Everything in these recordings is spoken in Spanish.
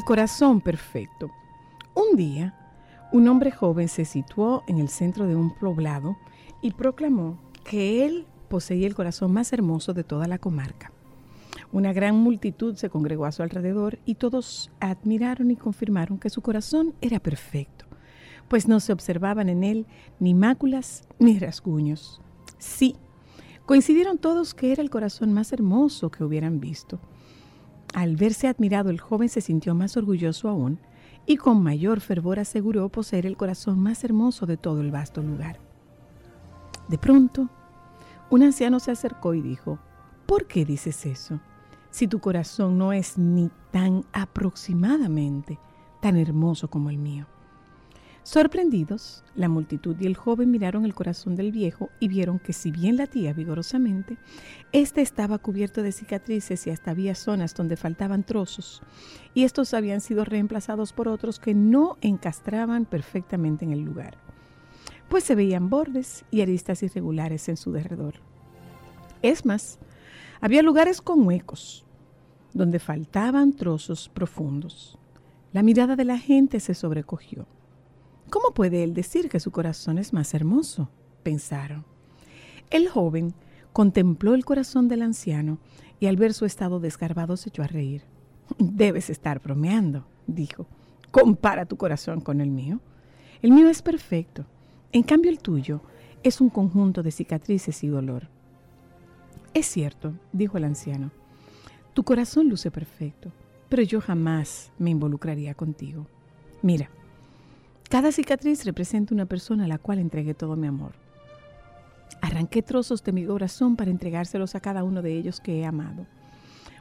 El corazón perfecto. Un día, un hombre joven se situó en el centro de un poblado y proclamó que él poseía el corazón más hermoso de toda la comarca. Una gran multitud se congregó a su alrededor y todos admiraron y confirmaron que su corazón era perfecto, pues no se observaban en él ni máculas ni rasguños. Sí, coincidieron todos que era el corazón más hermoso que hubieran visto. Al verse admirado, el joven se sintió más orgulloso aún y con mayor fervor aseguró poseer el corazón más hermoso de todo el vasto lugar. De pronto, un anciano se acercó y dijo, ¿por qué dices eso? Si tu corazón no es ni tan aproximadamente tan hermoso como el mío. Sorprendidos, la multitud y el joven miraron el corazón del viejo y vieron que si bien latía vigorosamente, éste estaba cubierto de cicatrices y hasta había zonas donde faltaban trozos, y estos habían sido reemplazados por otros que no encastraban perfectamente en el lugar, pues se veían bordes y aristas irregulares en su derredor. Es más, había lugares con huecos, donde faltaban trozos profundos. La mirada de la gente se sobrecogió. ¿Cómo puede él decir que su corazón es más hermoso? pensaron. El joven contempló el corazón del anciano y al ver su estado desgarbado se echó a reír. Debes estar bromeando, dijo. Compara tu corazón con el mío. El mío es perfecto. En cambio el tuyo es un conjunto de cicatrices y dolor. Es cierto, dijo el anciano. Tu corazón luce perfecto, pero yo jamás me involucraría contigo. Mira, cada cicatriz representa una persona a la cual entregué todo mi amor. Arranqué trozos de mi corazón para entregárselos a cada uno de ellos que he amado.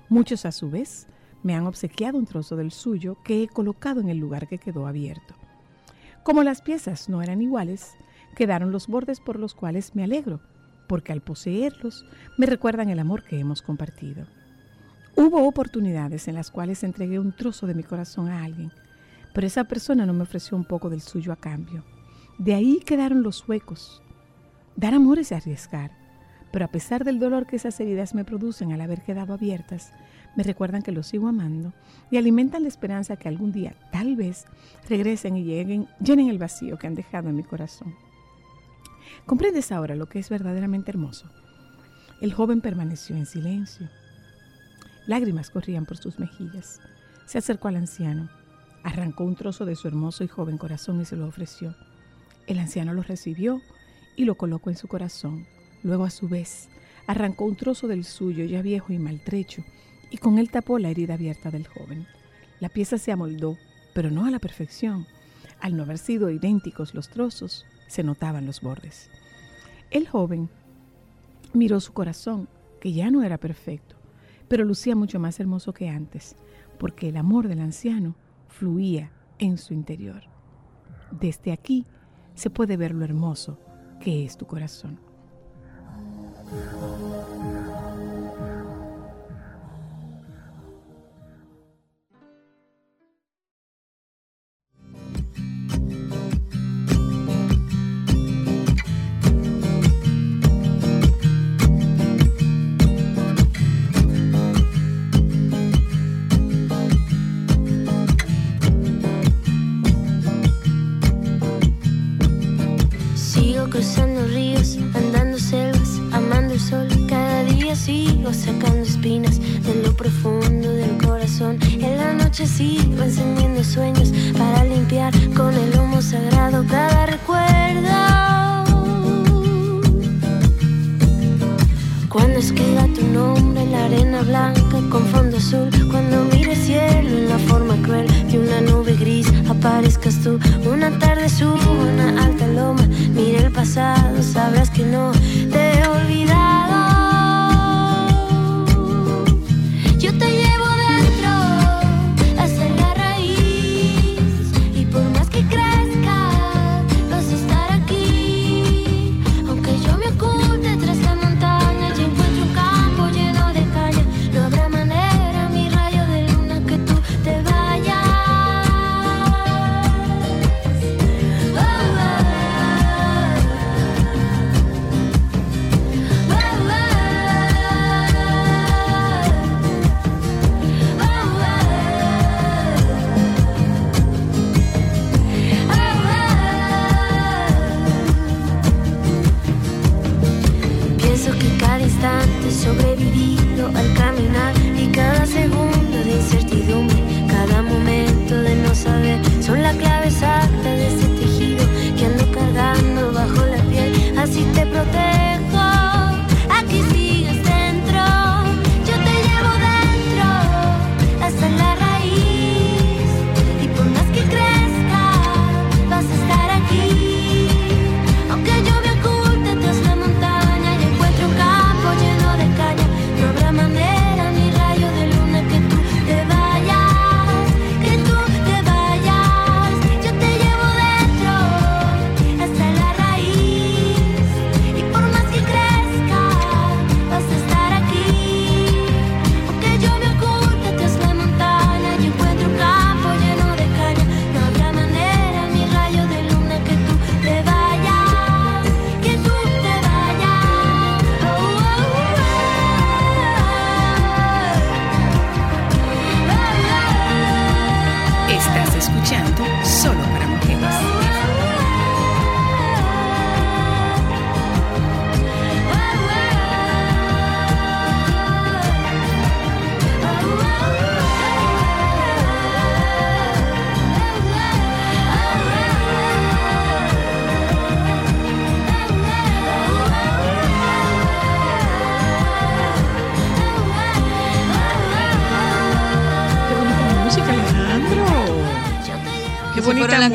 Muchos a su vez me han obsequiado un trozo del suyo que he colocado en el lugar que quedó abierto. Como las piezas no eran iguales, quedaron los bordes por los cuales me alegro, porque al poseerlos me recuerdan el amor que hemos compartido. Hubo oportunidades en las cuales entregué un trozo de mi corazón a alguien, pero esa persona no me ofreció un poco del suyo a cambio. De ahí quedaron los huecos. Dar amor es arriesgar, pero a pesar del dolor que esas heridas me producen al haber quedado abiertas, me recuerdan que los sigo amando y alimentan la esperanza que algún día, tal vez, regresen y llenen el vacío que han dejado en mi corazón. ¿Comprendes ahora lo que es verdaderamente hermoso? El joven permaneció en silencio. Lágrimas corrían por sus mejillas. Se acercó al anciano, arrancó un trozo de su hermoso y joven corazón y se lo ofreció. El anciano lo recibió y lo colocó en su corazón. Luego, a su vez, arrancó un trozo del suyo, ya viejo y maltrecho, y con él tapó la herida abierta del joven. La pieza se amoldó, pero no a la perfección. Al no haber sido idénticos los trozos, se notaban los bordes. El joven miró su corazón, que ya no era perfecto, pero lucía mucho más hermoso que antes, porque el amor del anciano fluía en su interior. Desde aquí se puede ver lo hermoso que es tu corazón. Que no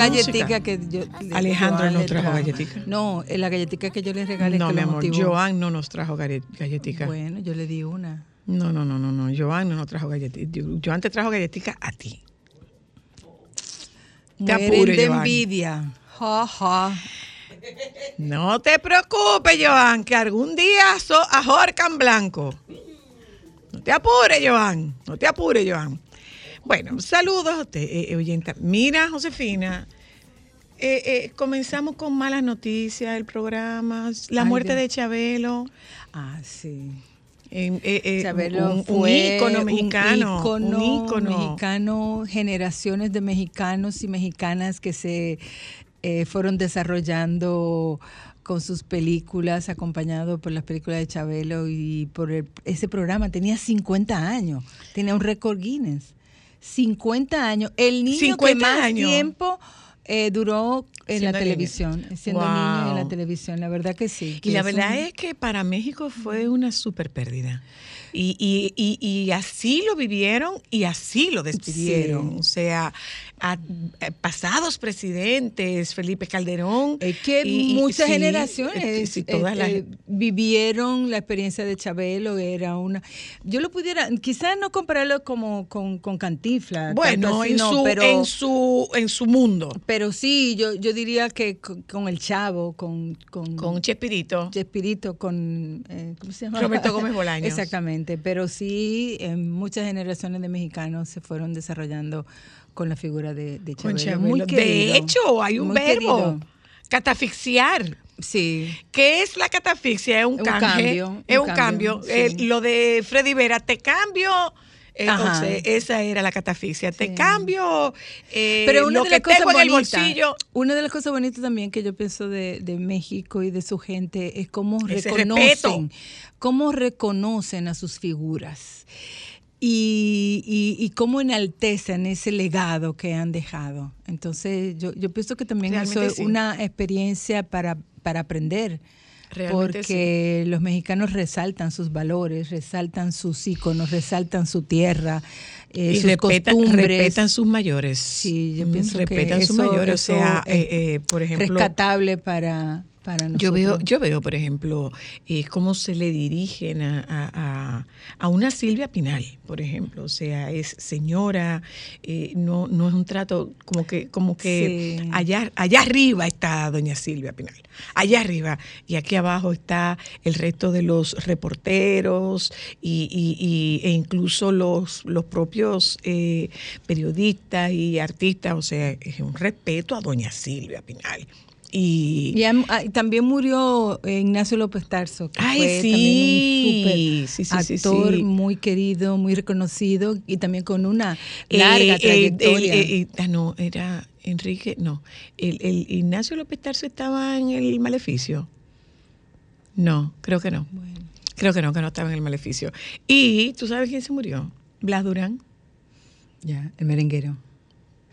galletica que yo. Alejandro Joan no le trajo galletica. No, eh, la galletica que yo le regalé No, que mi amor, motivó. Joan no nos trajo galle- galletica. Bueno, yo le di una. No, no, no, no, no. Joan no nos trajo galletica. Joan te trajo galletica a ti. Te Mueren apure, de Joan. envidia. Ja, ja. No te preocupes, Joan, que algún día so ahorcan blanco. No te apures, Joan. No te apures, Joan. Bueno, saludos a usted, eh, eh, oyenta. Mira, Josefina, eh, eh, comenzamos con malas noticias el programa. La Ay, muerte Dios. de Chabelo. Ah, sí. Eh, eh, Chabelo un, un fue ícono mexicano. Un ícono, un ícono. mexicano, generaciones de mexicanos y mexicanas que se eh, fueron desarrollando con sus películas, acompañado por las películas de Chabelo y por el- ese programa. Tenía 50 años, tenía un récord Guinness. 50 años. El niño que 50 más años. tiempo eh, duró en Siendo la televisión, siendo Wow. niño en la televisión. La verdad que sí. Y la verdad un- es que para México fue una super pérdida. Y, y- y- y así lo vivieron y así lo despidieron. Sí. O sea, a- a pasados presidentes, Felipe Calderón. Es que y- muchas generaciones eh, sí, todas eh, las- eh, vivieron la experiencia de Chabelo, era una... Yo lo pudiera, quizás no compararlo como con, con Cantinflas. bueno, así, en, no, su, pero, en, su, en su mundo, pero sí, yo, yo diría que con, con El Chavo, con... Con, con Chespirito. Chespirito, con... eh, ¿Cómo se llama? Roberto Gómez Bolaños. Exactamente, pero sí, muchas generaciones de mexicanos se fueron desarrollando con la figura de, de Chabelo. Chabelo. Muy de hecho, hay un muy verbo. querido. Catafixiar. Sí. ¿Qué es la catafixia? Es un, Un canje, cambio, Es un cambio. Eh, lo de Freddy Vera, te cambio. Entonces, Ajá. esa era la catafixia. Te cambio eh, Pero una lo de que las cosas tengo en el bonitas, bolsillo. una de las cosas bonitas también que yo pienso de, de México y de su gente es cómo Ese reconocen, respeto. cómo reconocen a sus figuras y, y, y cómo enaltecen ese legado que han dejado. Entonces, yo, yo pienso que también eso Realmente es sí. una experiencia para, para aprender. Realmente porque los mexicanos resaltan sus valores, resaltan sus íconos, resaltan su tierra, eh, y sus respetan, costumbres. respetan sus mayores. Sí, yo Mm, pienso que respetan sus eso- mayores. eso o sea, es eh, eh, por ejemplo, rescatable para, para nosotros. Yo veo, yo veo, por ejemplo, eh, cómo se le dirigen a, a- a- una Silvia Pinal, por ejemplo. O sea, es señora, eh, no, no es un trato como que, como que Sí. allá, allá arriba está doña Silvia Pinal. Allá arriba. Y aquí abajo está el resto de los reporteros y, y- y- e incluso los, los propios eh, periodistas y artistas. O sea, es un respeto a doña Silvia Pinal. Y, Y am- ah, y también murió eh, Ignacio López Tarso, que Ay, fue sí. también un super sí, sí, actor sí. muy querido, muy reconocido y también con una larga eh, trayectoria. el- eh, eh, ah, no, era Enrique, no. El, el Ignacio López Tarso estaba en el maleficio. No, creo que no. Bueno, Creo que no, que no estaba en el maleficio. Y tú sabes quién se murió? Blas Durán. ya, el merenguero.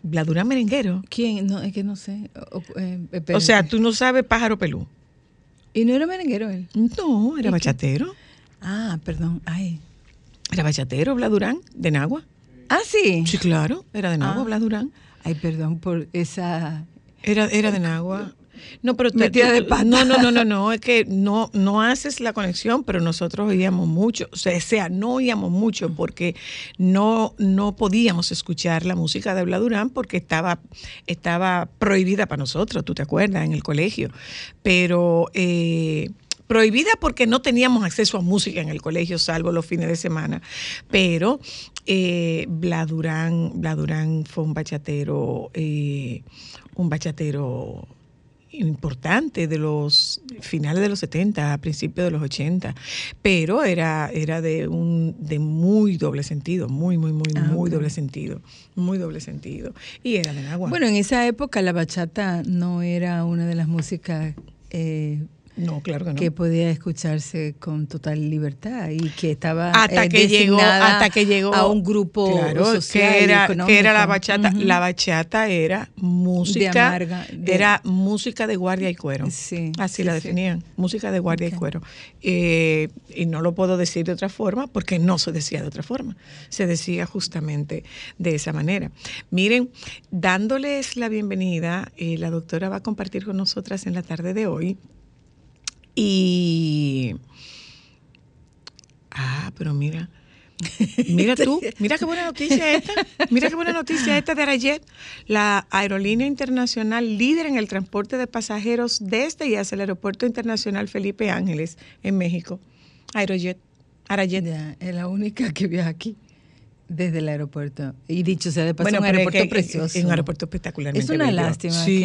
Blas Durán merenguero. ¿Quién? No, es que no sé. O, eh, O sea, tú no sabes pájaro pelú. ¿Y no era merenguero él? No, era bachatero. Ah, perdón. Ay. Era bachatero, Blas Durán, de Nagua. Ah, sí. Sí, claro, era de Nagua, Ah. Blas Durán. Ay, perdón por esa... Era, era de Nagua. No, pero Metida tú- de pata. No, no, no, no, no, es que no, no haces la conexión, pero nosotros oíamos mucho, o sea, no oíamos mucho porque no, no podíamos escuchar la música de Bla Durán porque estaba, estaba prohibida para nosotros, tú te acuerdas, en el colegio. Pero eh, prohibida porque no teníamos acceso a música en el colegio, salvo los fines de semana. Pero eh, Bla Durán, Bla Durán fue un bachatero, eh, un bachatero importante de los finales de los 70, a principios de los 80, pero era, era de un de muy doble sentido, muy, muy, muy, Ah, muy doble sentido, muy doble sentido. Y era de Nagua. Bueno, en esa época la bachata no era una de las músicas eh, no, claro que no. que podía escucharse con total libertad y que estaba hasta eh, que llegó hasta que llegó a un grupo claro, social que era que era la bachata la bachata era música amarga, de- era música de guardia y cuero. Sí, así sí, la sí. definían música de guardia y cuero. Eh, y no lo puedo decir de otra forma porque no se decía de otra forma. Se decía justamente de esa manera. Miren dándoles la bienvenida eh, la doctora va a compartir con nosotras en la tarde de hoy y Ah, pero mira, Mira tú, mira qué buena noticia esta. Mira qué buena noticia esta de Arayet, la aerolínea internacional líder en el transporte de pasajeros desde y hacia el Aeropuerto Internacional Felipe Ángeles en México. Aerojet, Arayet. Ya, es la única que viaja aquí desde el aeropuerto. Y dicho sea de paso, Bueno, un es aeropuerto que precioso. Es un aeropuerto espectacularmente Es una bello. lástima Sí,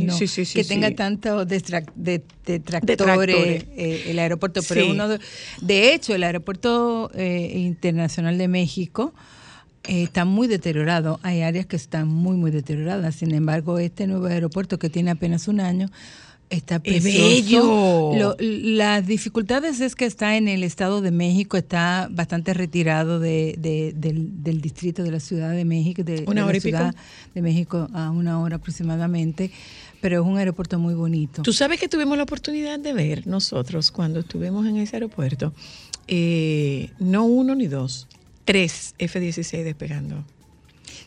que, no- sí, sí, que tenga tantos detrac- de- detractores Detractores. eh, el aeropuerto, pero uno de, de hecho el aeropuerto eh, internacional de México eh, está muy deteriorado. Hay áreas que están muy muy deterioradas. Sin embargo, este nuevo aeropuerto que tiene apenas un año está ¡Es precioso. bello! Lo- las dificultades es que está en el Estado de México, está bastante retirado de, de- del, del distrito de la Ciudad de México, de, ¿Una de hora la y pico? Ciudad de México a una hora aproximadamente, pero es un aeropuerto muy bonito. Tú sabes que tuvimos la oportunidad de ver nosotros cuando estuvimos en ese aeropuerto, eh, no uno ni dos, tres F-16 despegando.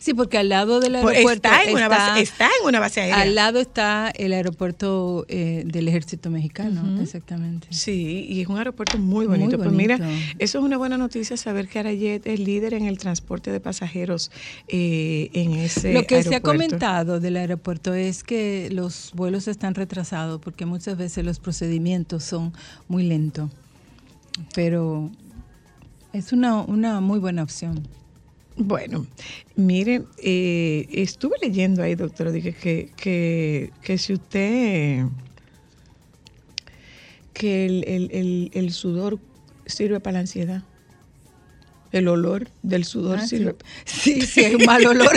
Sí, porque al lado del Pues aeropuerto está, en una base, está en una base aérea. al lado está el aeropuerto eh, del ejército mexicano, exactamente. Sí, y es un aeropuerto muy Muy bonito. Pues mira, eso es una buena noticia saber que Arayet es líder en el transporte de pasajeros eh, en ese Lo que se ha aeropuerto. comentado del aeropuerto es que los vuelos están retrasados porque muchas veces los procedimientos son muy lentos, pero es una, una muy buena opción. Bueno, mire, eh, estuve leyendo ahí, doctor, dije que, que, que si usted, que el, el- el- el sudor sirve para la ansiedad. El olor del sudor Ah, sirve. Sí, sí, hay un mal olor.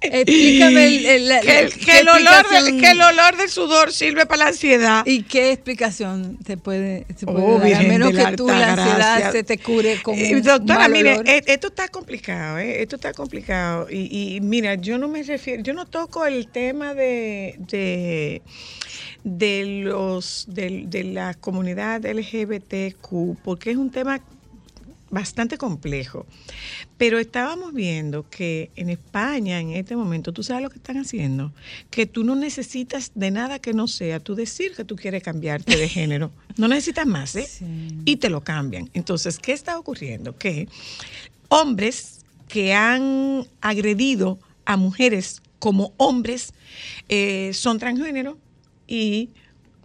Explícame el, el- Que, el- que el olor del, explicación- que el olor del sudor sirve para la ansiedad. ¿Y qué explicación se puede, se puede Oh, dar? A menos de que tú la ansiedad gracia. se te cure con Eh, un doctora, mal mire, olor. eh, esto está complicado, eh, esto está complicado. Y, y mira, yo no me refiero, yo no toco el tema de, de, de los de, de la comunidad LGBTQ, porque es un tema bastante complejo. Pero estábamos viendo que en España, en este momento, tú sabes lo que están haciendo, que tú no necesitas de nada que no sea tú decir que tú quieres cambiarte de género. No necesitas más, ¿eh? Sí. Y te lo cambian. Entonces, ¿qué está ocurriendo? Que hombres que han agredido a mujeres como hombres eh, son transgénero y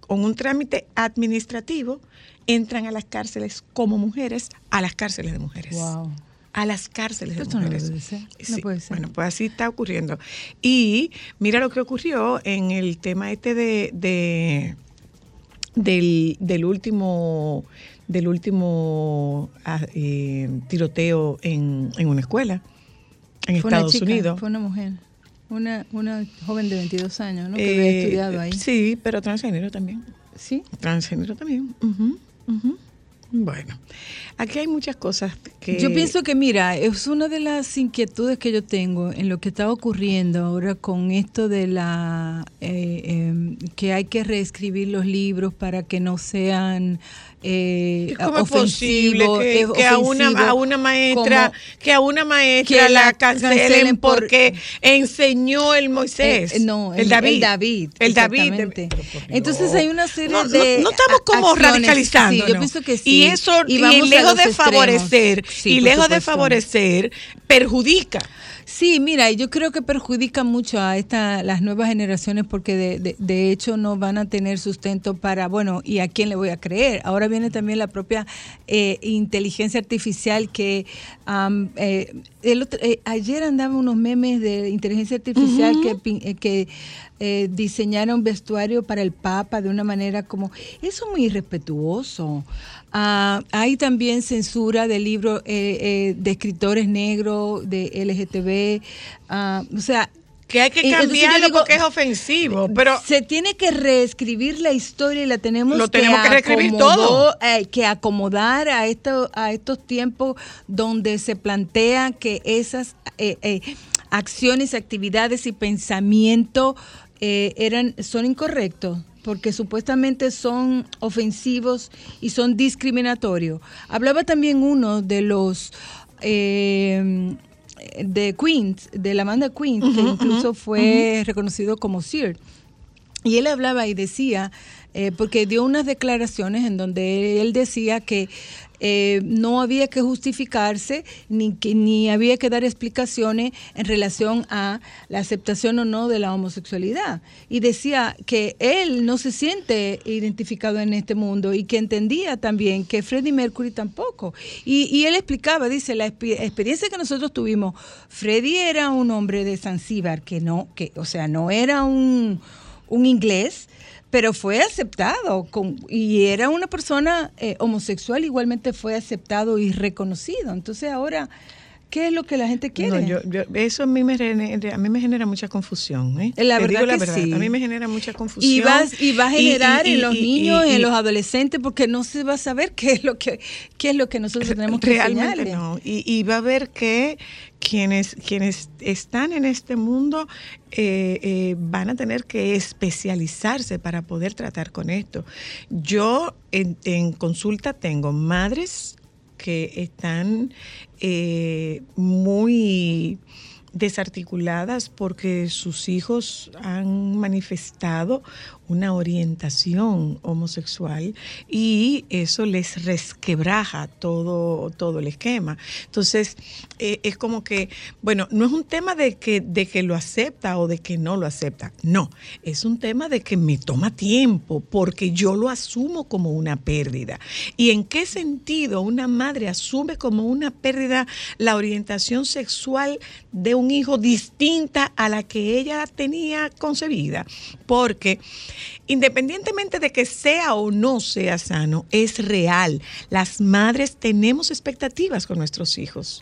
con un trámite administrativo entran a las cárceles como mujeres, a las cárceles de mujeres. Wow. A las cárceles de Esto no mujeres. ser, no Sí, puede ser. Bueno, pues así está ocurriendo. Y mira lo que ocurrió en el tema este de, de- del, del último del último ah, eh, tiroteo en, en una escuela en Fue una Estados chica, Unidos. Fue una mujer. Una, una joven de 22 años, ¿no? Que había Eh, estudiado ahí. Sí, pero transgénero también. Sí. Transgénero también. Ujú, ujú. Bueno, aquí hay muchas cosas que... Yo pienso que, mira, es una de las inquietudes que yo tengo en lo que está ocurriendo ahora con esto de la eh, eh, que hay que reescribir los libros para que no sean eh, ¿Y ¿Cómo es posible ofensivos, que, que a, una, a una maestra como- que a una maestra que la cancelen, cancelen por- porque enseñó el Moisés? Eh, no, el, David. El David. El David. por Dios. Entonces hay una serie No, no- de. no estamos como acciones. radicalizando. Sí, yo pienso que sí. Y eso, y, a lejos de extremos. favorecer, Sí, y lejos de supuesto. favorecer, perjudica. Sí, mira, yo creo que perjudica mucho a esta, las nuevas generaciones porque de, de- de hecho no van a tener sustento para, bueno, ¿y a quién le voy a creer? Ahora viene también la propia eh, inteligencia artificial que am, eh, el otro- eh, ayer andaban unos memes de inteligencia artificial que, pin- eh, que eh, diseñaron vestuario para el Papa de una manera como, eso es muy irrespetuoso. Ah, hay también censura de libros eh, eh, de escritores negros, de LGTB, ah, o sea... Que hay que yo cambiarlo digo, porque es ofensivo. Pero se tiene que reescribir la historia y la tenemos, Lo tenemos que reescribir acomodó- todo. eh, que acomodar a esto, a estos tiempos donde se plantea que esas eh, eh, acciones, actividades y pensamientos eh, eran son incorrectos porque supuestamente son ofensivos y son discriminatorios. Hablaba también uno de los eh, de Queens, de la banda Queens, que incluso fue reconocido como Sir. Y él hablaba y decía, eh, porque dio unas declaraciones en donde él decía que eh, no había que justificarse ni que ni había que dar explicaciones en relación a la aceptación o no de la homosexualidad. Y decía que él no se siente identificado en este mundo y que entendía también que Freddie Mercury tampoco. Y, y él explicaba dice la experiencia que nosotros tuvimos Freddie era un hombre de Zanzíbar que no que o sea no era un un inglés pero fue aceptado con, y era una persona eh, homosexual, igualmente fue aceptado y reconocido. Entonces ahora, ¿qué es lo que la gente quiere? No, yo- yo- eso a mí, me genera, a mí me genera mucha confusión. ¿eh? La Te verdad digo la que verdad. sí. A mí me genera mucha confusión. y, va, y va a generar y- en los niños, y- en los adolescentes, porque no se va a saber qué es lo que, qué es lo que nosotros tenemos que Realmente enseñarle. no. Y, y va a ver que quienes, quienes están en este mundo eh, eh, van a tener que especializarse para poder tratar con esto. Yo en, en consulta tengo madres que están eh, muy desarticuladas porque sus hijos han manifestado una orientación homosexual y eso les resquebraja todo, todo el esquema. Entonces, eh, es como que, bueno, no es un tema de que, de que lo acepta o de que no lo acepta, no, es un tema de que me toma tiempo porque yo lo asumo como una pérdida. ¿Y en qué sentido una madre asume como una pérdida la orientación sexual de un hijo distinta a la que ella tenía concebida? Porque independientemente de que sea o no sea sano, es real. Las madres tenemos expectativas con nuestros hijos.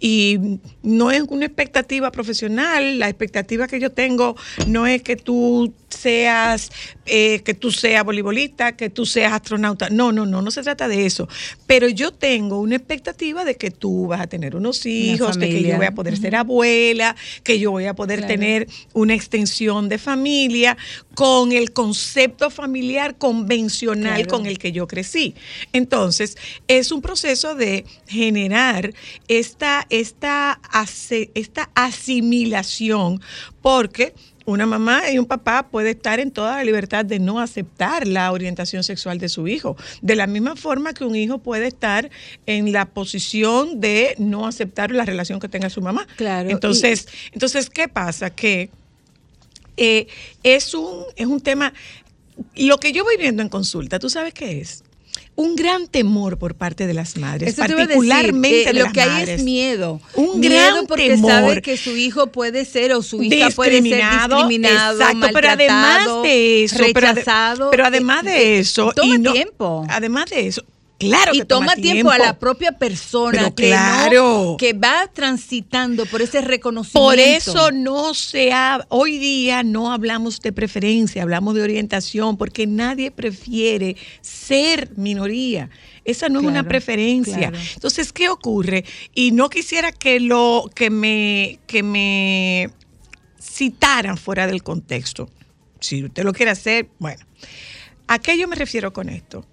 Y no es una expectativa profesional, la expectativa que yo tengo no es que tú seas, eh, que tú seas voleibolista, que tú seas astronauta. No, no, no, no se trata de eso. Pero yo tengo una expectativa de que tú vas a tener unos hijos, de que yo voy a poder ser abuela, que yo voy a poder Claro. tener una extensión de familia con el concepto familiar convencional Claro. con el que yo crecí. Entonces, es un proceso de generar esta, esta, esta asimilación, porque una mamá y un papá puede estar en toda la libertad de no aceptar la orientación sexual de su hijo. De la misma forma que un hijo puede estar en la posición de no aceptar la relación que tenga su mamá. Claro, Entonces, entonces ¿qué pasa? Que eh, es, un, es un tema, lo que yo voy viendo en consulta, ¿tú sabes qué es? Un gran temor por parte de las madres, Eso te iba a decir, particularmente eh, de lo las que hay es miedo. Un miedo gran porque temor. sabe que su hijo puede ser o su hija puede ser Discriminado, exacto, pero además de eso, rechazado. pero además eh, de eh, eso, toma y no- tiempo. Además de eso, claro y que toma, tiempo, a la propia persona Pero que, no- claro. que va transitando por ese reconocimiento. Por eso no se ha, hoy día no hablamos de preferencia, hablamos de orientación, porque nadie prefiere ser minoría. Esa no es una preferencia. claro. Entonces, ¿qué ocurre? Y no quisiera que lo que me que me citaran fuera del contexto. Si usted lo quiere hacer, bueno. ¿A qué yo me refiero con esto?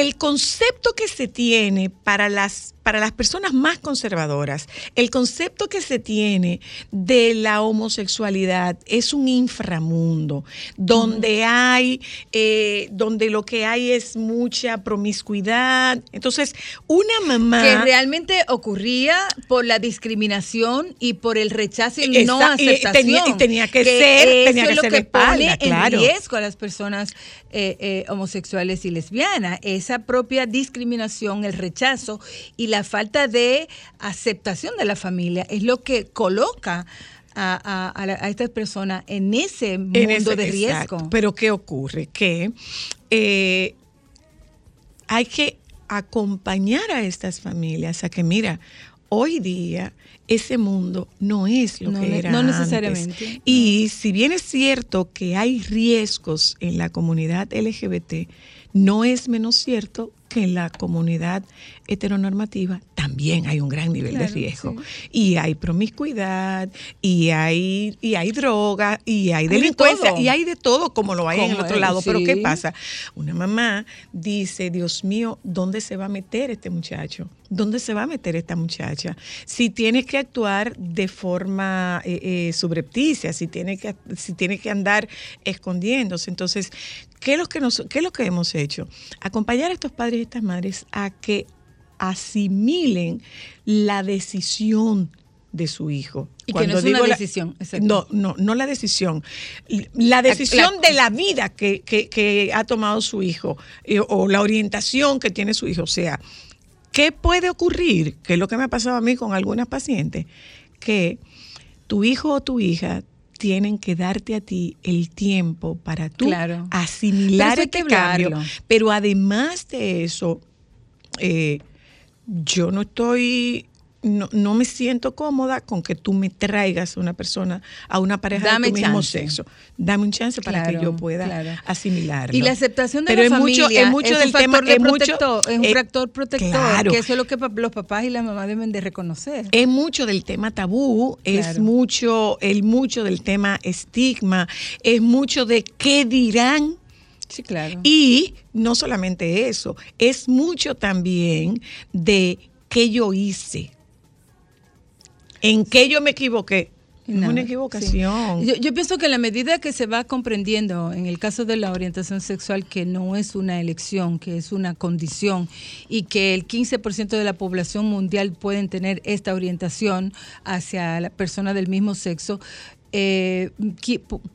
El concepto que se tiene para las, para las personas más conservadoras, el concepto que se tiene de la homosexualidad es un inframundo, donde hay, eh, donde lo que hay es mucha promiscuidad. Entonces, una mamá... que realmente ocurría por la discriminación y por el rechazo y no Esa- y aceptación. tenía- y tenía que ser- eso tenía que es lo ser que de espalda, pone claro. en riesgo a las personas eh, eh, homosexuales y lesbianas. Esa propia discriminación, el rechazo y la falta de aceptación de la familia es lo que coloca a, estas personas en ese mundo En ese- de riesgo. exacto. Pero ¿qué ocurre? Que eh, hay que acompañar a estas familias a que, mira, hoy día ese mundo no es lo No que era no antes. necesariamente, Y si bien es cierto que hay riesgos en la comunidad LGBT, no es menos cierto que en la comunidad heteronormativa también hay un gran nivel de riesgo. sí. Y hay promiscuidad, y hay, y hay droga, y hay de delincuencia, y hay de todo como lo hay en el otro lado. Pero ¿qué pasa? Una mamá dice, Dios mío, ¿dónde se va a meter este muchacho? ¿Dónde se va a meter esta muchacha? Si tienes que actuar de forma eh, eh, subrepticia, si tiene, que, si tiene que andar escondiéndose. Entonces, ¿qué es, lo que nos, ¿qué es lo que hemos hecho? Acompañar a estos padres y estas madres a que asimilen la decisión de su hijo. Y que no es una decisión. No, no, no la decisión. La decisión la- de la vida que, que- que ha tomado su hijo eh, o la orientación que tiene su hijo. O sea, ¿qué puede ocurrir? Que es lo que me ha pasado a mí con algunas pacientes, que tu hijo o tu hija tienen que darte a ti el tiempo para tú Claro. asimilar este cambio. Pero además de eso, eh, yo no estoy, no, no me siento cómoda con que tú me traigas a una persona, a una pareja Dame de tu mismo sexo. Dame un chance para que yo pueda claro. asimilarlo. Y la aceptación de Pero la es familia mucho, es mucho es del un factor tema, de es mucho- protector, es un eh, factor protector, claro. que eso es lo que los papás y las mamás deben de reconocer. Es mucho del tema tabú, es mucho, el mucho del tema estigma, es mucho de qué dirán Sí, claro. Y no solamente eso, es mucho también de qué yo hice, en qué yo me equivoqué. No, una sí. equivocación. Yo, yo pienso que la medida que se va comprendiendo, en el caso de la orientación sexual, que no es una elección, que es una condición, y que el 15% de la población mundial pueden tener esta orientación hacia la persona del mismo sexo, eh,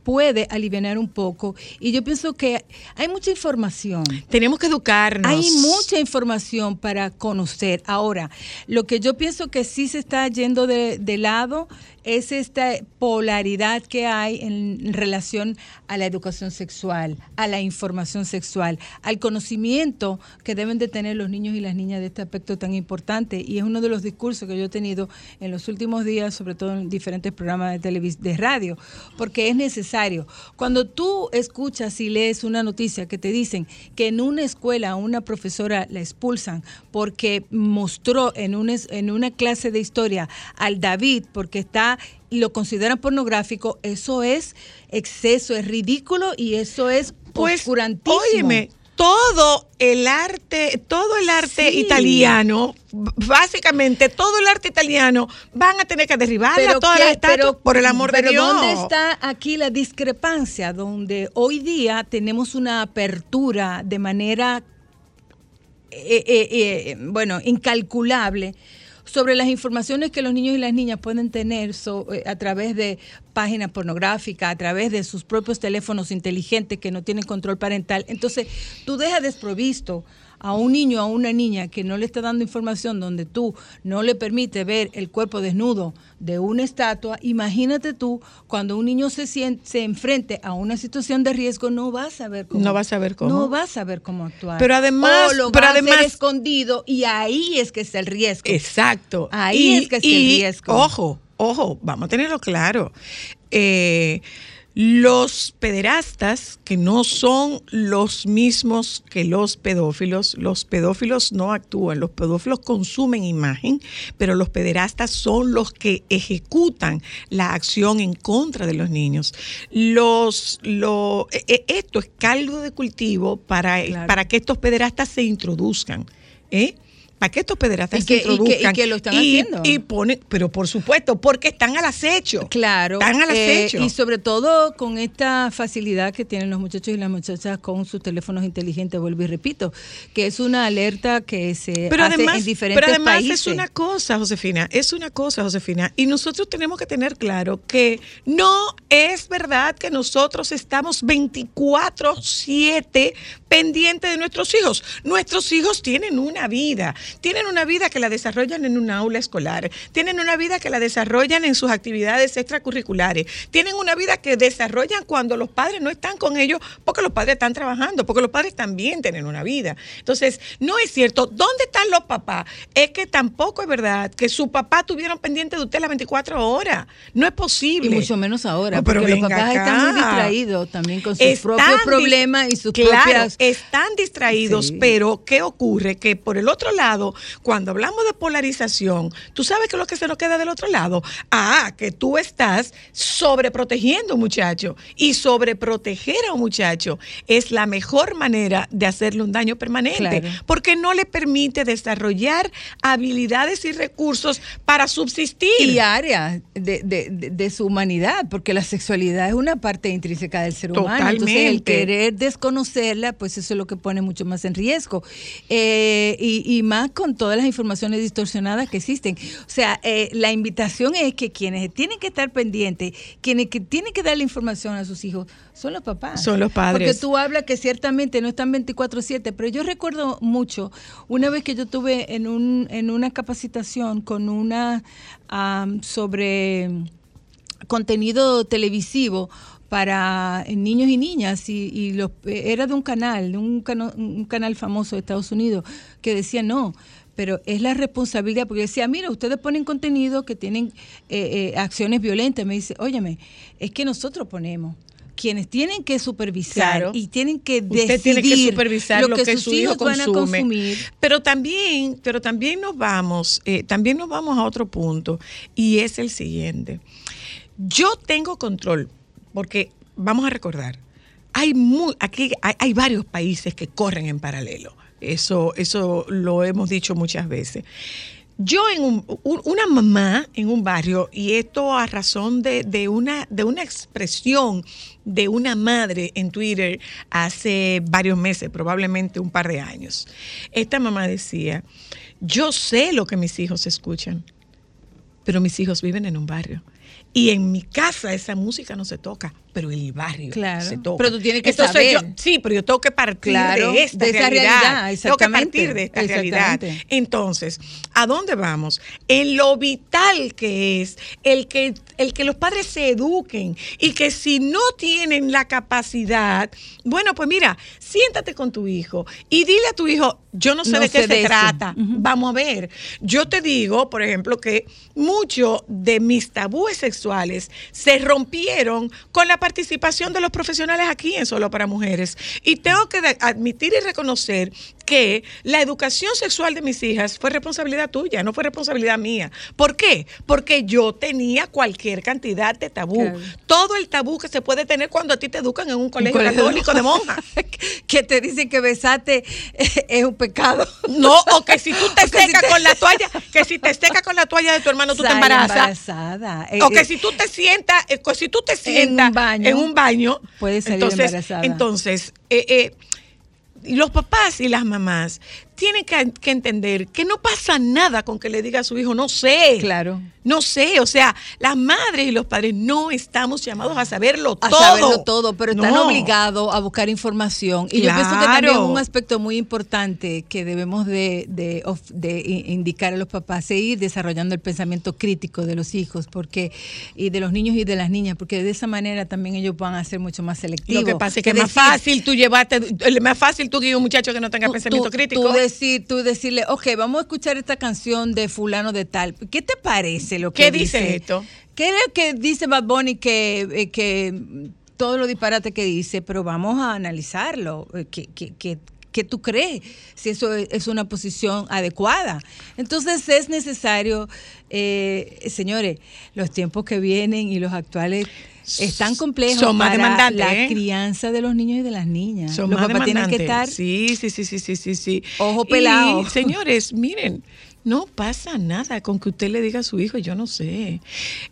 puede aliviar un poco. Y yo pienso que hay mucha información. Tenemos que educarnos. Hay mucha información para conocer. Ahora, lo que yo pienso que sí se está yendo de, de lado es esta polaridad que hay en relación a la educación sexual, a la información sexual, al conocimiento que deben de tener los niños y las niñas de este aspecto tan importante. Y es uno de los discursos que yo he tenido en los últimos días, sobre todo en diferentes programas de, televis de radio, porque es necesario. Cuando tú escuchas y lees una noticia que te dicen que en una escuela una profesora la expulsan porque mostró en una, en una clase de historia al David porque está lo consideran pornográfico, eso es exceso, es ridículo y eso es pues, óyeme, todo el arte, todo el arte Sí. italiano, básicamente todo el arte italiano, van a tener que derribarla todas qué- las estatuas, por el amor pero de Dios. ¿dónde está aquí la discrepancia? Donde hoy día tenemos una apertura de manera, eh, eh, eh, bueno, incalculable sobre las informaciones que los niños y las niñas pueden tener so- eh, a través de páginas pornográficas, a través de sus propios teléfonos inteligentes que no tienen control parental. Entonces, tú dejas desprovisto a un niño o a una niña que no le está dando información donde tú no le permite ver el cuerpo desnudo de una estatua, imagínate tú cuando un niño se siente, se enfrente a una situación de riesgo, no va a saber cómo. No va a saber cómo. No va a saber cómo actuar. Pero además- o lo pero va a hacer además- escondido y ahí es que está el riesgo. Exacto. Ahí es que está el riesgo. Ojo, ojo, vamos a tenerlo claro. Eh, los pederastas, que no son los mismos que los pedófilos, los pedófilos no actúan, los pedófilos consumen imagen, pero los pederastas son los que ejecutan la acción en contra de los niños. Los, lo, e- e- esto es caldo de cultivo para, Claro. para que estos pederastas se introduzcan. ¿eh? Para que estos pederastas Y que- se y que- y introduzcan. que lo están haciendo. Y ponen, pero por supuesto, porque están al acecho. Claro. Están al eh, acecho. y sobre todo con esta facilidad que tienen los muchachos y las muchachas con sus teléfonos inteligentes, vuelvo y repito, que es una alerta que se pero hace además, en diferentes pero además países. es una cosa, Josefina, es una cosa, Josefina, y nosotros tenemos que tener claro que no es verdad que nosotros estamos 24/7 pendientes de nuestros hijos. Nuestros hijos tienen una vida, tienen una vida que la desarrollan en un aula escolar, tienen una vida que la desarrollan en sus actividades extracurriculares, tienen una vida que desarrollan cuando los padres no están con ellos porque los padres están trabajando, porque los padres también tienen una vida. Entonces, no es cierto. ¿Dónde están los papás? Es que tampoco es verdad que su papá tuvieron pendiente de usted las 24 horas. No es posible. Y mucho menos ahora, No, pero porque los papás están muy distraídos también con sus Están propios problemas y sus Claro, propias están distraídos, Sí. pero ¿qué ocurre? Que por el otro lado, cuando hablamos de polarización, ¿tú sabes qué es lo que se nos queda del otro lado? Ah, que tú estás sobreprotegiendo a un muchacho. Y sobreproteger a un muchacho es la mejor manera de hacerle un daño permanente, Claro. porque no le permite desarrollar habilidades y recursos para subsistir. y áreas de, de- de- de su humanidad, porque la sexualidad es una parte intrínseca del ser humano. Entonces, el querer desconocerla, pues eso es lo que pone mucho más en riesgo. Eh, y, y más con todas las informaciones distorsionadas que existen. O sea, eh, la invitación es que quienes tienen que estar pendientes, quienes que tienen que dar la información a sus hijos, son los papás. Son los padres. Porque tú hablas que ciertamente no están 24/7, pero yo recuerdo mucho una vez que yo tuve en, un, en una capacitación con una am, sobre contenido televisivo para niños y niñas y, y los, era de un canal, de un, cano- un canal famoso de Estados Unidos que decía no, pero es la responsabilidad, porque decía, mira, ustedes ponen contenido que tienen eh, eh, acciones violentas, me dice, óyeme, es que nosotros ponemos quienes tienen que supervisar Claro. y tienen que Usted decidir tiene que supervisar lo, que, sus su hijo hijos van a consume. consumir. Pero también, pero también nos vamos, eh, también nos vamos a otro punto y es el siguiente. Yo tengo control porque vamos a recordar, hay mu- aquí hay, varios países que corren en paralelo. Eso, eso lo hemos dicho muchas veces. Yo en un- una mamá en un barrio, y esto a razón de, de una, de una expresión de una madre en Twitter hace varios meses, probablemente un par de años. Esta mamá decía, yo sé lo que mis hijos escuchan, pero mis hijos viven en un barrio. Y en mi casa esa música no se toca, pero en el barrio Claro. se toca. Pero tú tienes que Entonces saber. yo- sí, pero yo tengo que partir Claro, de esta de esa realidad. realidad, Tengo que partir de esta realidad. Entonces, ¿a dónde vamos? En lo vital que es el que, el que los padres se eduquen y que si no tienen la capacidad, bueno, pues mira, siéntate con tu hijo y dile a tu hijo, yo no sé No de qué sé se de trata, vamos a ver. Yo te digo, por ejemplo, que muchos de mis tabúes sexuales se rompieron con la participación de los profesionales aquí en Solo para Mujeres. Y tengo que admitir y reconocer que la educación sexual de mis hijas fue responsabilidad tuya, no fue responsabilidad mía. ¿Por qué? Porque yo tenía cualquier cantidad de tabú. Claro. Todo el tabú que se puede tener cuando a ti te educan en un colegio colegio católico de monjas. que te dicen que besarte es un pecado. No, o que si tú te que si secas con la toalla, que si te secas con la toalla de tu hermano, tú te embarazas. embarazada. Eh, O que eh, si tú te sientas, eh, que si tú te sientas un baño, en un baño, puedes salir entonces, embarazada. Entonces, eh, eh, los papás y las mamás tienen que, que entender que no pasa nada con que le diga a su hijo, no sé. Claro. No sé, o sea, las madres y los padres no estamos llamados a saberlo a todo. saberlo todo, pero están No. obligados a buscar información. Y yo pienso que también un aspecto muy importante que debemos de, de de indicar a los papás es ir desarrollando el pensamiento crítico de los hijos porque y de los niños y de las niñas, porque de esa manera también ellos van a ser mucho más selectivos. Lo que pasa es que es más decir, fácil tú llevarte, es más fácil tú guiar un muchacho que no tenga tú- pensamiento tú- crítico. Tú, decir, tú decirle, ok, vamos a escuchar esta canción de fulano de tal. ¿Qué te parece lo que ¿Qué dice esto? ¿Qué es lo que dice Bad Bunny que, eh, que todo lo disparate que dice, pero vamos a analizarlo? eh, ¿Qué, qué, qué- qué tú crees? Si eso es, es una posición adecuada. Entonces es necesario, eh, señores, los tiempos que vienen y los actuales están complejos Son más para demandantes, la ¿eh? crianza de los niños y de las niñas. Son los más papás tienen que estar Sí, sí, sí, sí, sí, sí, sí. Ojo Y, pelado. señores, miren, no pasa nada con que usted le diga a su hijo, yo no sé.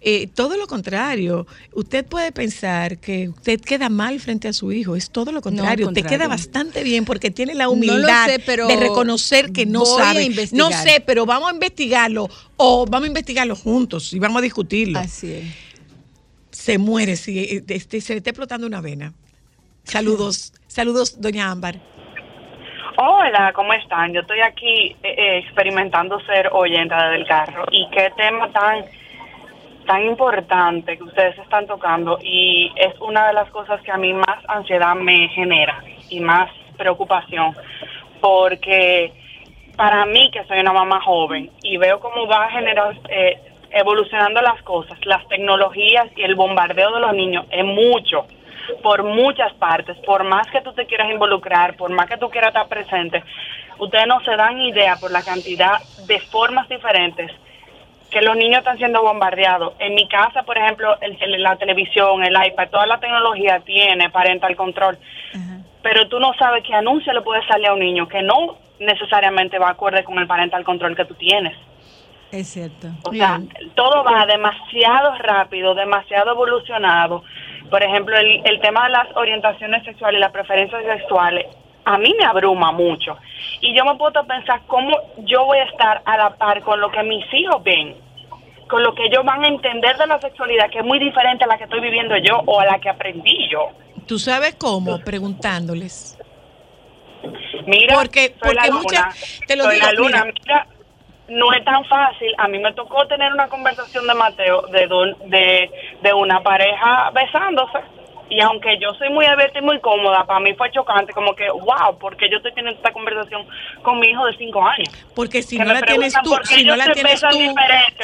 Eh, todo lo contrario, usted puede pensar que usted queda mal frente a su hijo. Es todo lo contrario. Usted contrario. queda bastante bien porque tiene la No humildad sé, pero de reconocer que no sabe. No sé, pero vamos a investigarlo o vamos a investigarlo juntos y vamos a discutirlo. Así es. Se muere si eh, este, se le explotando una vena. Saludos, saludos, doña Ámbar. Hola, ¿cómo están? Yo estoy aquí eh, eh, experimentando ser oyente del carro y qué tema tan tan importante que ustedes están tocando y es una de las cosas que a mí más ansiedad me genera y más preocupación porque para mí que soy una mamá joven y veo cómo va a generar eh, evolucionando las cosas, las tecnologías y el bombardeo de los niños es mucho por muchas partes, por más que tú te quieras involucrar, por más que tú quieras estar presente, ustedes no se dan idea por la cantidad de formas diferentes que los niños están siendo bombardeados. En mi casa, por ejemplo, el, el- la televisión, el iPad, toda la tecnología tiene parental control, pero tú no sabes qué anuncio le puede salir a un niño que no necesariamente va acorde con el parental control que tú tienes. Es cierto. O sea, todo va demasiado rápido, demasiado evolucionado. Por ejemplo, el, el tema de las orientaciones sexuales y las preferencias sexuales, a mí me abruma mucho. Y yo me puedo pensar cómo yo voy a estar a la par con lo que mis hijos ven, con lo que ellos van a entender de la sexualidad, que es muy diferente a la que estoy viviendo yo o a la que aprendí yo. ¿Tú sabes cómo? Preguntándoles. Mira, Porque- soy la porque luna, muchas- te lo soy digo, la luna, mira. mira, no es tan fácil. A mí me tocó tener una conversación de Mateo de, de, de una pareja besándose. Y aunque yo soy muy abierta y muy cómoda, para mí fue chocante, como que, wow, porque yo estoy teniendo esta conversación con mi hijo de cinco años. Porque si Que no me la tienes tú, si no la tienes tú,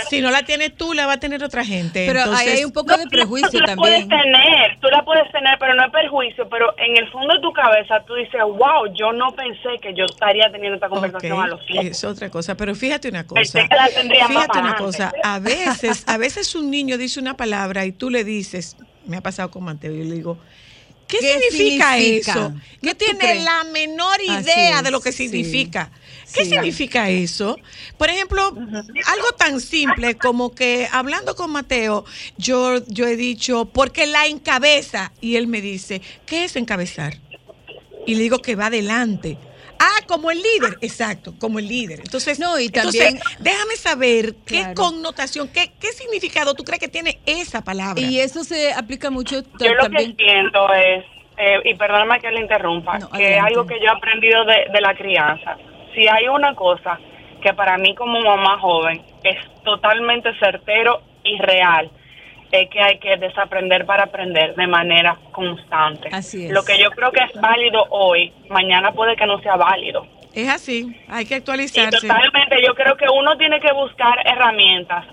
si no la tienes tú, la va a tener otra gente. Pero ahí Entonces, hay un poco de tú prejuicio la puedes también. tener, tú la puedes tener, pero no es perjuicio. Pero en el fondo de tu cabeza tú dices, wow, yo no pensé que yo estaría teniendo esta conversación a los cinco. Es otra cosa, pero fíjate una Pensé cosa. que la tendría más Fíjate una cosa, a veces, a veces un niño dice una palabra y tú le dices, me ha pasado con Mateo, y yo le digo, ¿qué, ¿Qué significa, significa? eso? ¿Qué No tiene crees? la menor idea de lo que sí. significa. ¿Qué Sí. significa eso? Por ejemplo, algo tan simple como que hablando con Mateo, yo, yo he dicho, porque la encabeza, y él me dice, ¿qué es encabezar? Y le digo que va adelante. Ah, como el líder, exacto, como el líder. Entonces, No, y entonces, también- déjame saber qué connotación, qué, qué significado tú crees que tiene esa palabra. Y eso se aplica mucho Yo lo también. que siento es, eh, y perdóname que le interrumpa, No, que adelante. es algo que yo he aprendido de, de la crianza. Si hay una cosa que para mí como mamá joven es totalmente certero y real, es que hay que desaprender para aprender de manera constante. Así es. Lo que yo creo que es válido hoy, mañana puede que no sea válido. Es así, hay que Y actualizarse. totalmente, yo creo que uno tiene que buscar herramientas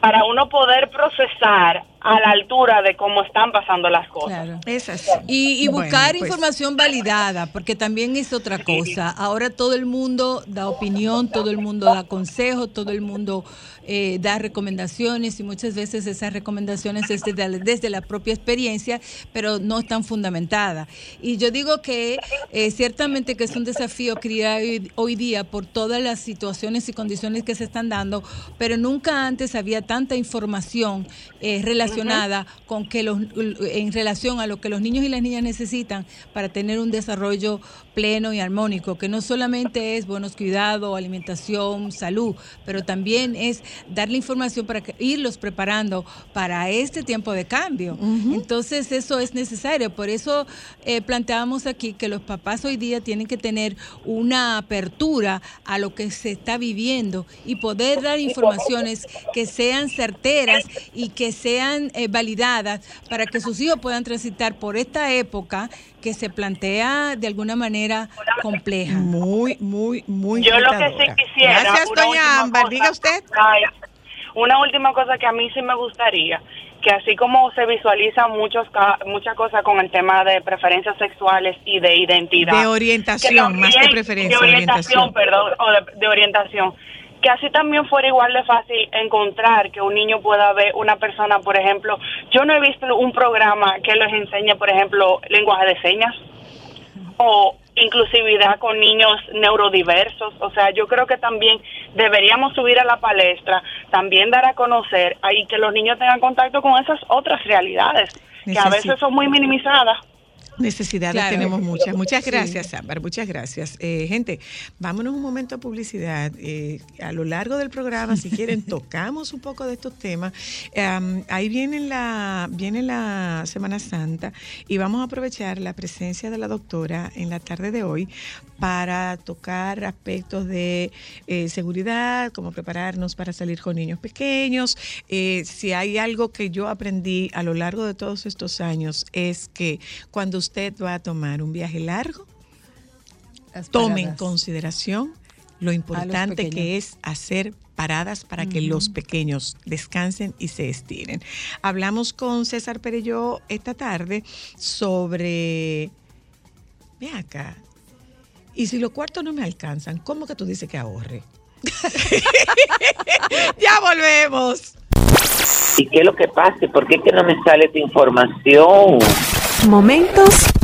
para uno poder procesar a la altura de cómo están pasando las cosas. Claro. Es así. Y, y Bueno, buscar pues, información validada, porque también es otra cosa. Ahora todo el mundo da opinión, todo el mundo da consejos, todo el mundo eh, da recomendaciones y muchas veces esas recomendaciones es desde, la- desde la propia experiencia, pero no están fundamentadas. Y yo digo que eh, ciertamente que es un desafío criar hoy, hoy día por todas las situaciones y condiciones que se están dando, pero nunca antes había tanta información eh, relacionada con que los en relación a lo que los niños y las niñas necesitan para tener un desarrollo pleno y armónico, que no solamente es buenos cuidados, alimentación, salud, pero también es darle información para que, irlos preparando para este tiempo de cambio. Entonces eso es necesario, por eso eh, planteamos aquí que los papás hoy día tienen que tener una apertura a lo que se está viviendo y poder dar informaciones que sean certeras y que sean eh, validadas para que sus hijos puedan transitar por esta época que se plantea de alguna manera compleja. Muy, muy, muy Yo lo que sí quisiera. Gracias, doña Ámbar. Diga usted. Ay, una última cosa que a mí sí me gustaría, que así como se visualiza muchos muchas cosas con el tema de preferencias sexuales y de identidad. De orientación, también- más que preferencia, De orientación, orientación. perdón, o de, de orientación. Que así también fuera igual de fácil encontrar que un niño pueda ver una persona, por ejemplo, yo no he visto un programa que les enseñe, por ejemplo, lenguaje de señas o inclusividad con niños neurodiversos. O sea, yo creo que también deberíamos subir a la palestra, también dar a conocer ahí que los niños tengan contacto con esas otras realidades, que a veces son muy minimizadas. Necesidades Claro. tenemos muchas. Muchas Sí. gracias, Ámbar. Muchas gracias. Eh, gente, vámonos un momento a publicidad. Eh, a lo largo del programa, si quieren, tocamos un poco de estos temas. Ahí viene la, viene la Semana Santa y vamos a aprovechar la presencia de la doctora en la tarde de hoy para tocar aspectos de eh, seguridad, cómo prepararnos para salir con niños pequeños. Eh, si hay algo que yo aprendí a lo largo de todos estos años es que cuando usted va a tomar un viaje largo, Las tome en consideración lo importante que es hacer paradas para que los pequeños descansen y se estiren. Hablamos con César Perello esta tarde sobre... Ve acá. Y si los cuartos no me alcanzan, ¿cómo que tú dices que ahorre? ya volvemos. ¿Y qué es lo que pasa? ¿Por qué que no me sale esa información? Momentos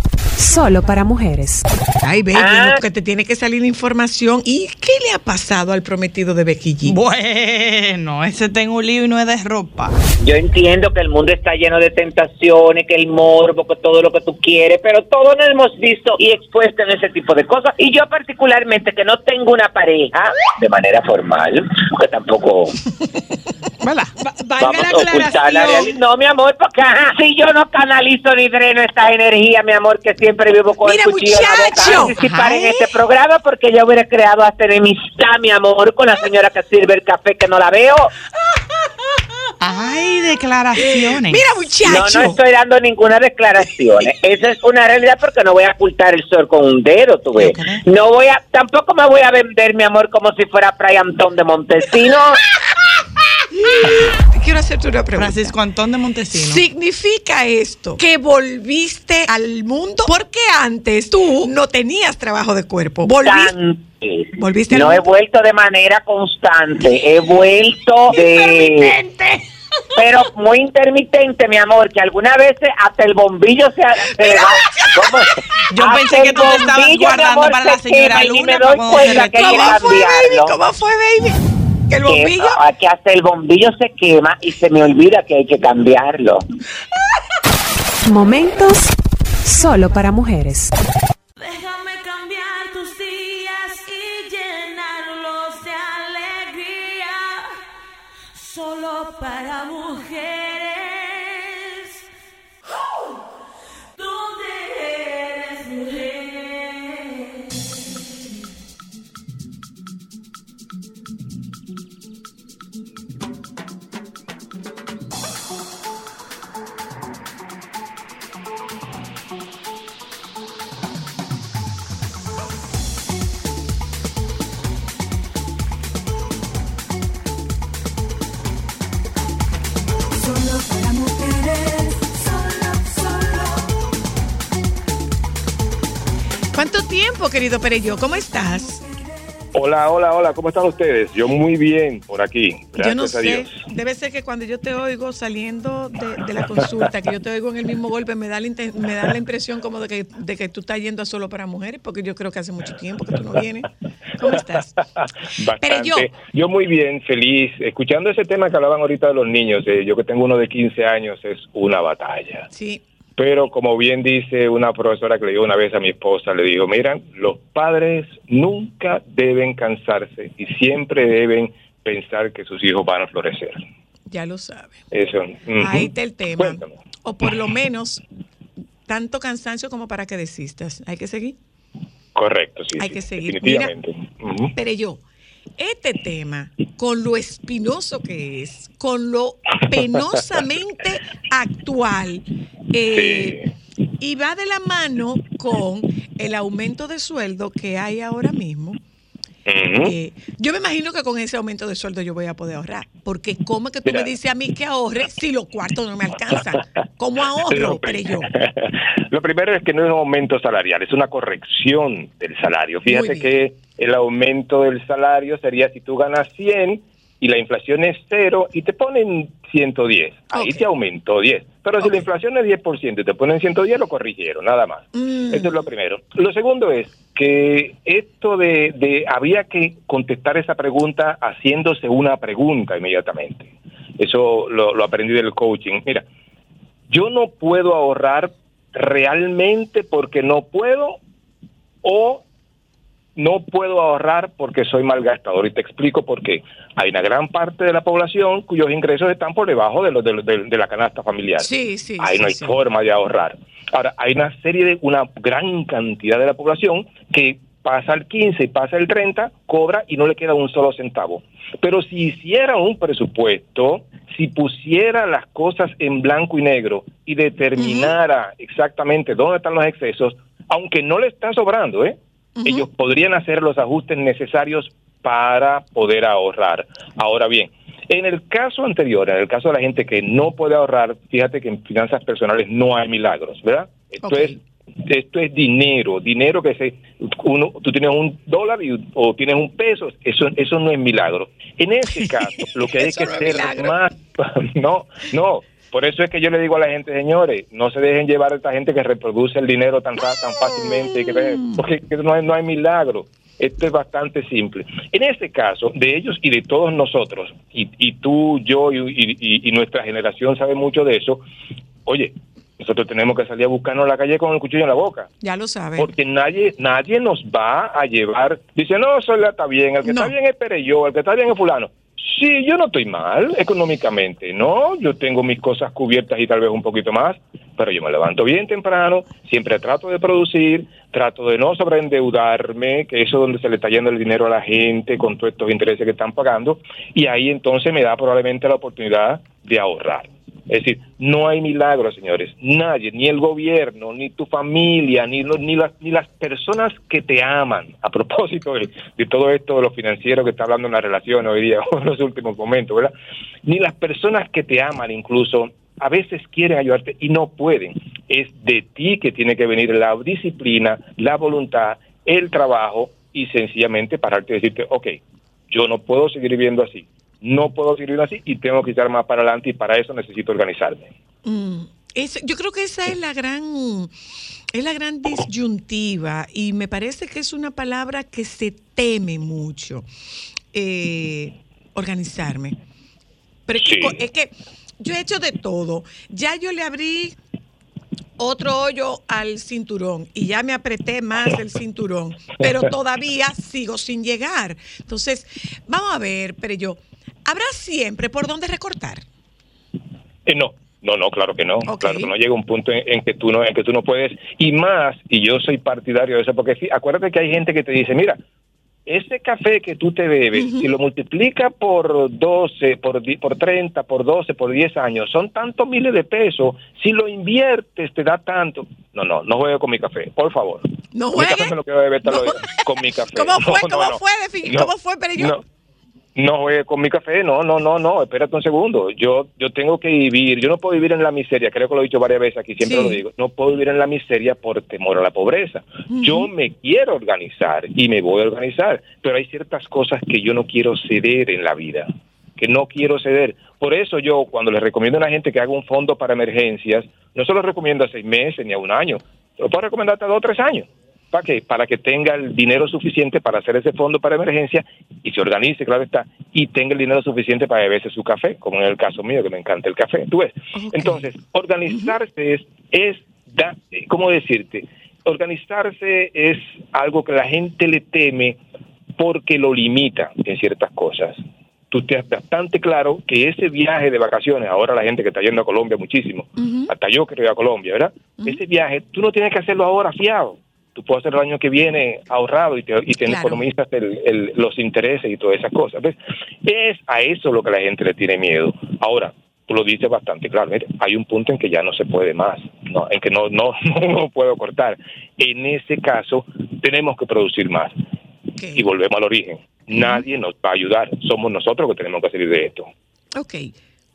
solo para mujeres. Ay, Baby, Ah. que te tiene que salir información. ¿Y qué le ha pasado al prometido de Becky G? Bueno, ese tengo un lío y no es de ropa. Yo entiendo que el mundo está lleno de tentaciones, que el morbo, que todo lo que tú quieres, pero todos nos hemos visto y expuesto en ese tipo de cosas. Y yo particularmente que no tengo una pareja de manera formal, que tampoco ¿Verdad? vamos a ocultar la realidad. No, mi amor, porque ajá, si yo no canalizo ni dreno esta energía, mi amor, que siempre vivo con Mira, el cuchillo en la boca muchacho. a participar en este programa porque yo hubiera creado hasta enemistad, mi amor, con la señora que sirve el café que no la veo. Ay, declaraciones. Mira, No, muchacho. no estoy dando ninguna declaración. Esa es una realidad porque no voy a ocultar el sol con un dedo, tú ves. No voy a, tampoco me voy a vender, mi amor, como si fuera Fray Antón de Montesino. Quiero hacerte una pregunta. Francisco Antón de Montesino. ¿Significa esto que volviste al mundo? Porque antes tú no tenías trabajo de cuerpo. Volviste. Constante. ¿Volviste No he vuelto de manera constante, he vuelto de... Pero muy intermitente, mi amor, que algunas veces hasta el bombillo se... se ¿Cómo? Yo Hasta pensé que tú te estabas guardando amor, para la se señora quema y Luna me doy cuenta que hay que ¿Cómo fue, baby? cambiarlo. ¿Cómo fue, baby? Que el Que- bombillo. ah, que hasta el bombillo se quema y se me olvida que hay que cambiarlo. Momentos solo para mujeres. Déjame cambiar tus días y llenarlos de alegría. Solo para mujeres. Tiempo, querido Perello? ¿Cómo estás? Hola, hola, hola, ¿cómo están ustedes? Yo muy bien por aquí, gracias yo no a sé. Dios. Debe ser que cuando yo te oigo saliendo de, de la consulta, que yo te oigo en el mismo golpe, me da la, me da la impresión como de que, de que tú estás yendo a solo para mujeres, porque yo creo que hace mucho tiempo que tú no vienes. ¿Cómo estás? Bastante. Pero yo- yo muy bien, feliz. Escuchando ese tema que hablaban ahorita de los niños, eh, yo que tengo uno de 15 años, es una batalla. Sí. Pero como bien dice una profesora que le dio una vez a mi esposa, le dijo, miran, los padres nunca deben cansarse y siempre deben pensar que sus hijos van a florecer. Ya lo sabes. Eso. Ahí está el tema. Cuéntame. O por lo menos tanto cansancio como para que desistas. Hay que seguir. Correcto, sí. Hay sí, que seguir. Definitivamente. Pero yo, este tema, con lo espinoso que es, con lo penosamente actual, eh, y va de la mano con el aumento de sueldo que hay ahora mismo. Eh, yo me imagino que con ese aumento de sueldo yo voy a poder ahorrar, porque ¿cómo es que tú Mira. me dices a mí que ahorre si los cuartos no me alcanzan? ¿Cómo ahorro? Yo, Lo primero es que no es un aumento salarial, es una corrección del salario. Fíjate que el aumento del salario sería si tú ganas 100 y la inflación es cero y te ponen 110. Ahí te aumentó 10. Pero si la inflación es 10% y te ponen 110, lo corrigieron, nada más. mm, Eso es lo primero. Lo segundo es que esto de, de había que contestar esa pregunta haciéndose una pregunta inmediatamente. Eso lo, lo aprendí del coaching. Mira, yo no puedo ahorrar realmente porque no puedo o no puedo ahorrar porque soy malgastador. Y te explico por qué. Hay una gran parte de la población cuyos ingresos están por debajo de, los de, de- de la canasta familiar. sí, sí. Ahí sí, no hay forma de ahorrar. Ahora, hay una serie de, una gran cantidad de la población que pasa el 15 y pasa el 30, cobra y no le queda un solo centavo. Pero si hiciera un presupuesto, si pusiera las cosas en blanco y negro y determinara exactamente dónde están los excesos, aunque no le están sobrando, ¿eh? Ellos podrían hacer los ajustes necesarios para poder ahorrar. Ahora bien, en el caso anterior, en el caso de la gente que no puede ahorrar, fíjate que en finanzas personales no hay milagros, ¿verdad? Esto es esto es dinero, dinero que se uno tú tienes un dólar y- o tienes un peso, eso eso no es milagro. En ese caso, lo que hay que no es ser más no, no, por eso es que yo le digo a la gente, señores, no se dejen llevar a esta gente que reproduce el dinero tan tan fácilmente que porque que no hay, no hay milagro. Esto es bastante simple. En este caso, de ellos y de todos nosotros, y, y tú, yo y, y- y nuestra generación sabe mucho de eso, oye, nosotros tenemos que salir a buscarnos a la calle con el cuchillo en la boca. Ya lo saben. Porque nadie nadie nos va a llevar. Dice, no, Soledad está bien, el que No. está bien es Pereyó, el que está bien es Fulano. Sí, yo no estoy mal económicamente, ¿no? Yo tengo mis cosas cubiertas y tal vez un poquito más, pero yo me levanto bien temprano, siempre trato de producir, trato de no sobreendeudarme, que eso es donde se le está yendo el dinero a la gente con todos estos intereses que están pagando, y ahí entonces me da probablemente la oportunidad de ahorrar. Es decir, no hay milagros, señores. Nadie, ni el gobierno, ni tu familia, ni, ni, las, ni las personas que te aman. A propósito de, de todo esto de lo financiero que está hablando en la relación hoy día, en los últimos momentos, ¿verdad? Ni las personas que te aman incluso a veces quieren ayudarte y no pueden. Es de ti que tiene que venir la disciplina, la voluntad, el trabajo y sencillamente pararte y decirte, ok, yo no puedo seguir viviendo así, no puedo seguir así y tengo que estar más para adelante y para eso necesito organizarme. Mm, es- yo creo que esa es la gran es la gran disyuntiva y me parece que es una palabra que se teme mucho eh, organizarme pero es, que, Sí. es que yo he hecho de todo ya yo le abrí otro hoyo al cinturón y ya me apreté más el cinturón, pero todavía sigo sin llegar. Entonces, vamos a ver, pero yo, ¿habrá siempre por dónde recortar? Eh, no, no, no, claro que no. Ok. Claro que no llega un punto en, en que tú no, en que tú no puedes. Y más, y yo soy partidario de eso, porque sí, acuérdate que hay gente que te dice, mira, ese café que tú te bebes, si lo multiplica por 12, por, por 30, por 12, por 10 años, son tantos miles de pesos. Si lo inviertes, te da tanto. No, no, no juegue con mi café, por favor. ¿No mi juegue? café me lo quiero beber con mi café. ¿Cómo fue? No, ¿Cómo no. fue? ¿Cómo fue? Pero yo, no. Juegue con mi café, no, no, no, no, espérate un segundo. Yo, yo tengo que vivir, yo no puedo vivir en la miseria, creo que lo he dicho varias veces aquí, siempre Sí. lo digo, no puedo vivir en la miseria por temor a la pobreza. Yo me quiero organizar y me voy a organizar, pero hay ciertas cosas que yo no quiero ceder en la vida, que no quiero ceder. Por eso yo, cuando les recomiendo a la gente que haga un fondo para emergencias, no se lo recomiendo a seis meses ni a un año, lo puedo recomendar hasta dos o tres años. ¿Para qué? Para que tenga el dinero suficiente para hacer ese fondo para emergencia y se organice, claro está, y tenga el dinero suficiente para beberse su café, como en el caso mío, que me encanta el café. ¿Tú ves? Entonces, organizarse es, es da- ¿cómo decirte? Organizarse es algo que la gente le teme porque lo limita en ciertas cosas. Tú estás bastante claro que ese viaje de vacaciones, ahora la gente que está yendo a Colombia muchísimo, hasta yo quiero ir a Colombia, ¿verdad? Ese viaje, tú no tienes que hacerlo ahora fiado. Tú puedes hacerlo el año que viene ahorrado y te, y te Claro. economizas el- el- los intereses y todas esas cosas. ¿ves? Es a eso lo que la gente le tiene miedo. Ahora, tú lo dices bastante claro. Mire, hay un punto en que ya no se puede más, no, en que no, no, no puedo cortar. En ese caso, tenemos que producir más. Y volvemos al origen. Nadie nos va a ayudar. Somos nosotros que tenemos que salir de esto. Ok,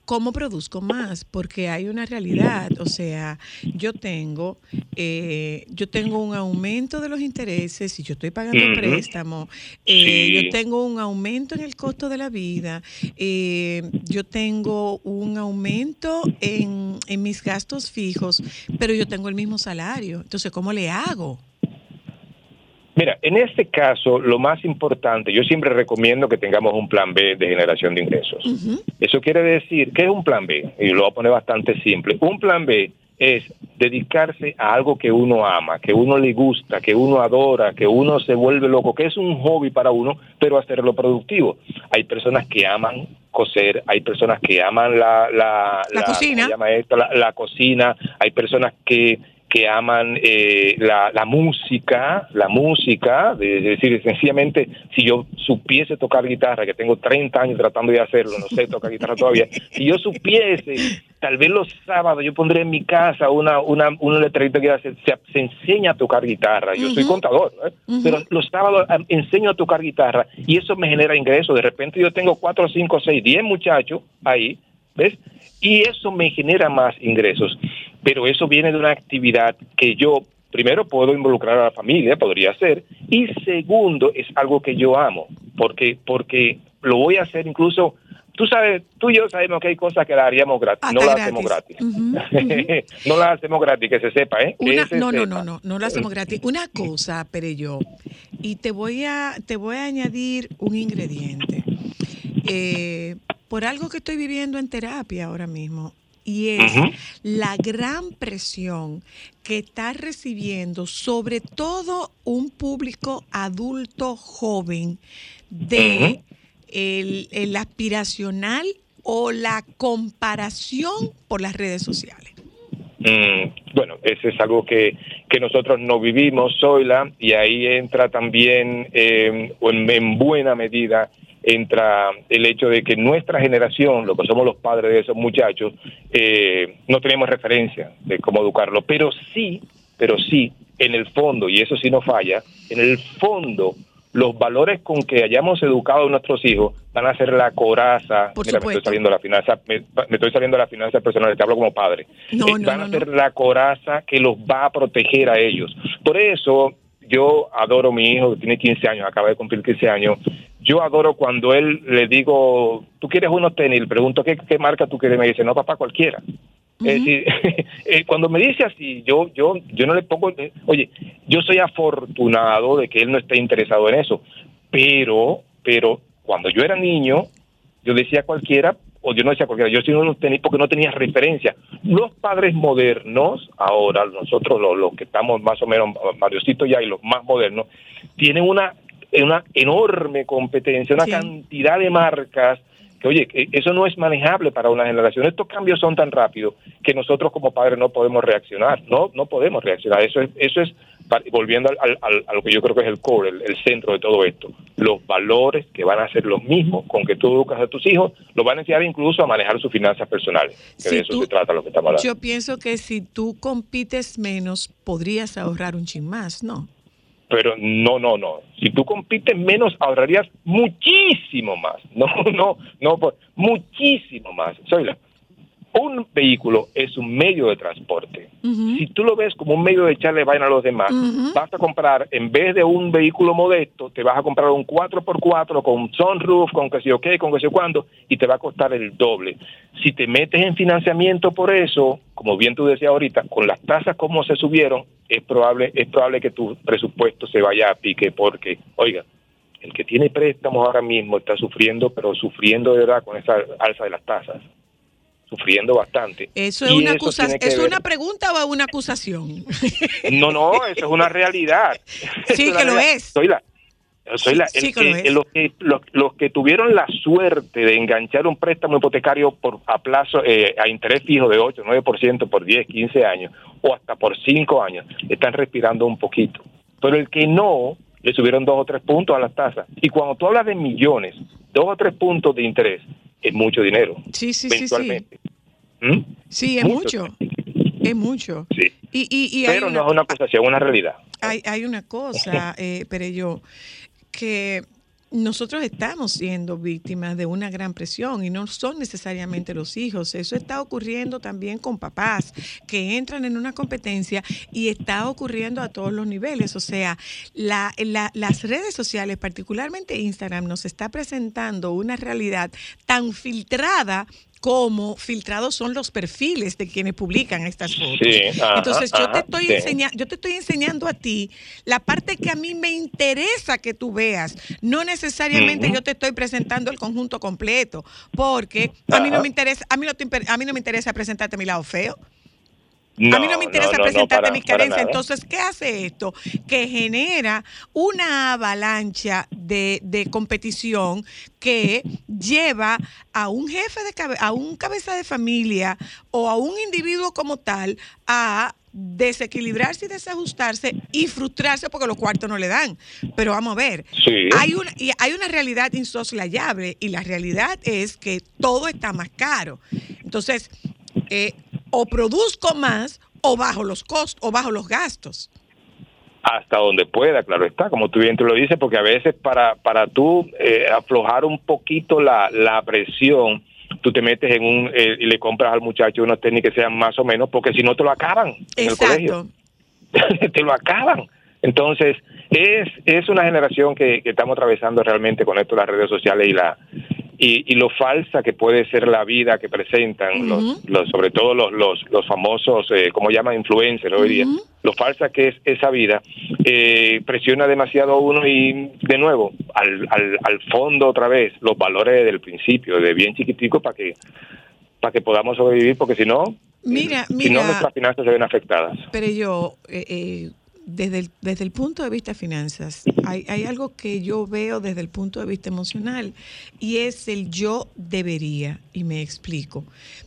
¿cómo produzco más? Porque hay una realidad, o sea, yo tengo, eh, yo tengo un aumento de los intereses y yo estoy pagando Ujú. préstamo, eh, Sí. yo tengo un aumento en el costo de la vida, eh, yo tengo un aumento en, en mis gastos fijos, pero yo tengo el mismo salario. Entonces, ¿cómo le hago? Mira, en este caso, lo más importante, yo siempre recomiendo que tengamos un plan B de generación de ingresos. Eso quiere decir, ¿qué es un plan B? Y lo voy a poner bastante simple. Un plan B es dedicarse a algo que uno ama, que uno le gusta, que uno adora, que uno se vuelve loco, que es un hobby para uno, pero hacerlo productivo. Hay personas que aman coser, hay personas que aman la, la, La cocina. ¿cómo se llama esto? La, la cocina, hay personas que que aman eh, la, la música, la música, de, de decir, sencillamente, si yo supiese tocar guitarra, que tengo 30 años tratando de hacerlo, no sé tocar guitarra todavía, si yo supiese, tal vez los sábados yo pondré en mi casa una, una, un letrerito que se, se, se enseña a tocar guitarra, yo soy contador, ¿eh? pero los sábados enseño a tocar guitarra y eso me genera ingresos, de repente yo tengo 4, 5, 6, 10 muchachos ahí, ¿ves? Y eso me genera más ingresos. Pero eso viene de una actividad que yo, primero, puedo involucrar a la familia, podría ser, y segundo, es algo que yo amo, porque, porque lo voy a hacer incluso, tú sabes, tú y yo sabemos que hay cosas que las haríamos gratis, no Hasta las hacemos gratis. No las hacemos gratis, que se sepa, ¿eh? No, no, no, no, no lo hacemos gratis. Una cosa, Pereyó, y te voy a, te voy a añadir un ingrediente. Eh, por algo que estoy viviendo en terapia ahora mismo, y es la gran presión que está recibiendo sobre todo un público adulto joven de el, el aspiracional o la comparación por las redes sociales. Mm, bueno, ese es algo que, que nosotros no vivimos, Zoila, y ahí entra también, eh, en, en buena medida, entra el hecho de que nuestra generación, lo que somos los padres de esos muchachos, eh, no tenemos referencia de cómo educarlo, pero sí, pero sí, en el fondo, y eso sí no falla, en el fondo, los valores con que hayamos educado a nuestros hijos van a ser la coraza. Por Mira, me estoy saliendo de la finanza, me, me estoy saliendo de la finanza personal, te hablo como padre. No, Eh, no, van no, a ser la coraza que los va a proteger a ellos. Por eso yo adoro a mi hijo que tiene 15 años, acaba de cumplir 15 años. Yo adoro cuando él le digo, ¿tú quieres unos tenis? Le pregunto, ¿qué, qué marca tú quieres? Me dice, no, papá, cualquiera. Es decir, eh, cuando me dice así, yo, yo, yo no le pongo, eh, oye, yo soy afortunado de que él no esté interesado en eso, pero, pero cuando yo era niño, yo decía cualquiera, o yo no decía cualquiera, yo sí no los tenía porque no tenía referencia. Los padres modernos, ahora nosotros los, los que estamos más o menos, Mariosito ya y los más modernos, tienen una, una enorme competencia, una Sí. cantidad de marcas que oye, que eso no es manejable para una generación. Estos cambios son tan rápidos que nosotros como padres no podemos reaccionar, no, no podemos reaccionar. Eso es, eso es volviendo al, al- al- a lo que yo creo que es el core, el, el centro de todo esto. Los valores que van a ser los mismos con que tú educas a tus hijos, los van a enseñar incluso a manejar sus finanzas personales, que Si de eso tú- se trata lo que estamos hablando. Yo pienso que si tú compites menos, podrías ahorrar un chin más, ¿no? Pero no, no, no. Si tú compites menos, ahorrarías muchísimo más. No, no, no, por- muchísimo más. Zoila, un vehículo es un medio de transporte. Si tú lo ves como un medio de echarle vaina a los demás, vas a comprar, en vez de un vehículo modesto, te vas a comprar un 4x4 con sunroof, con que sé yo qué, con que sé yo cuándo, y te va a costar el doble. Si te metes en financiamiento por eso, como bien tú decías ahorita, con las tasas como se subieron, es probable, es probable que tu presupuesto se vaya a pique, porque, oiga, el que tiene préstamos ahora mismo está sufriendo, pero sufriendo de verdad con esa alza de las tasas. Sufriendo bastante. Eso es Y una eso ¿Es una pregunta o una acusación? No, no, eso es una realidad. Sí, que lo es. Soy la, soy la, Sí, el los, que, los, los que tuvieron la suerte de enganchar un préstamo hipotecario por a plazo eh, a interés fijo de 8, 9% por 10, 15 años o hasta por 5 años, están respirando un poquito. Pero el que no, le subieron dos o tres puntos a las tasas. Y cuando tú hablas de millones, dos o tres puntos de interés, es mucho dinero. Sí, sí, sí, sí. ¿Mm? Sí, es mucho. Es mucho. Sí. Y, y, y hay Pero una- no es una acusación, es una realidad. hay, hay una cosa, eh, Perello, que nosotros estamos siendo víctimas de una gran presión y no son necesariamente los hijos. Eso está ocurriendo también con papás que entran en una competencia y está ocurriendo a todos los niveles. O sea, la- la- las redes sociales, particularmente Instagram, nos está presentando una realidad tan filtrada como filtrados son los perfiles de quienes publican estas fotos. Sí, ajá, Entonces yo te estoy sí. enseñando, yo te estoy enseñando a ti la parte que a mí me interesa que tú veas. No necesariamente yo te estoy presentando el conjunto completo, porque a mí no me interesa, a mí no, te a mí no me interesa presentarte mi lado feo. No, a mí no me interesa no, no, presentarte para- mis carencias. nada. Entonces, ¿qué hace esto? Que genera una avalancha de, de competición que lleva a un jefe de cabe- a un cabeza de familia o a un individuo como tal a desequilibrarse y desajustarse y frustrarse porque los cuartos no le dan. Pero vamos a ver, Sí. hay, una, y hay una realidad insoslayable y la realidad es que todo está más caro. Entonces, eh, o produzco más o bajo los costos o bajo los gastos. hasta donde pueda, claro está, como tú bien te lo dices, porque a veces para, para tú eh, aflojar un poquito la, la presión, tú te metes en un eh, y le compras al muchacho unos tenis que sean más o menos, porque si no te lo acaban en el colegio. Te lo acaban. Entonces, es, es una generación que, que estamos atravesando realmente con esto las redes sociales y la y, y lo falsa que puede ser la vida que presentan, los, los- sobre todo los, los, los famosos, eh, como llaman influencers hoy día, lo falsa que es esa vida, eh, presiona demasiado a uno y de nuevo, al, al, al fondo otra vez, los valores del principio, de bien chiquitico para que para que podamos sobrevivir, porque si no, Mira, si no mira, nuestras finanzas se ven afectadas. pero yo, eh, eh, desde, el, desde el punto de vista de finanzas, hay, hay algo que yo veo desde el punto de vista emocional y es el yo debería, y me explico.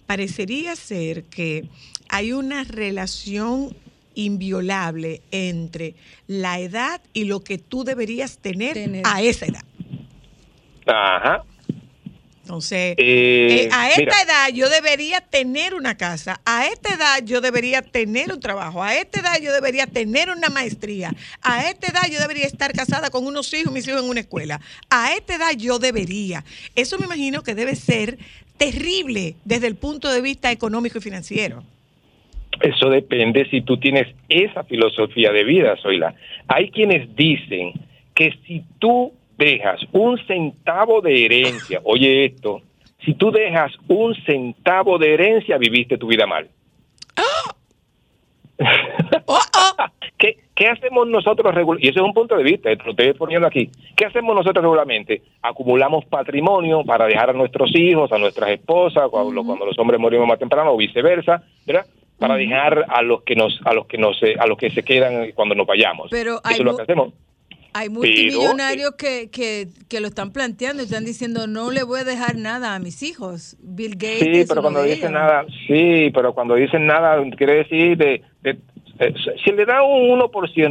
Parecería ser que hay una relación inviolable entre la edad y lo que tú deberías tener, a esa edad. Ajá. Entonces, Eh, eh, a esta mira. edad yo debería tener una casa, a esta edad yo debería tener un trabajo, a esta edad yo debería tener una maestría, a esta edad yo debería estar casada con unos hijos, mis hijos en una escuela, a esta edad yo debería. Eso me imagino que debe ser terrible desde el punto de vista económico y financiero. Eso depende si tú tienes esa filosofía de vida, Zoila. Hay quienes dicen que si tú dejas un centavo de herencia, oye esto, si tú dejas un centavo de herencia, viviste tu vida mal. ¿Qué, qué hacemos nosotros regularmente? Y ese es un punto de vista, lo estoy poniendo aquí. ¿Qué hacemos nosotros regularmente? Acumulamos patrimonio para dejar a nuestros hijos, a nuestras esposas, cuando, cuando los hombres morimos más temprano o viceversa, ¿verdad? Para dejar a los que nos, a los que nos, a los que se quedan cuando nos vayamos. Pero Eso hay es lo que hacemos. Hay Pero, multimillonarios que, que, que lo están planteando y están diciendo no le voy a dejar nada a mis hijos. Bill Gates. Sí, es pero cuando dicen nada, sí, pero cuando dicen nada, quiere decir de, de- si le da un 1%,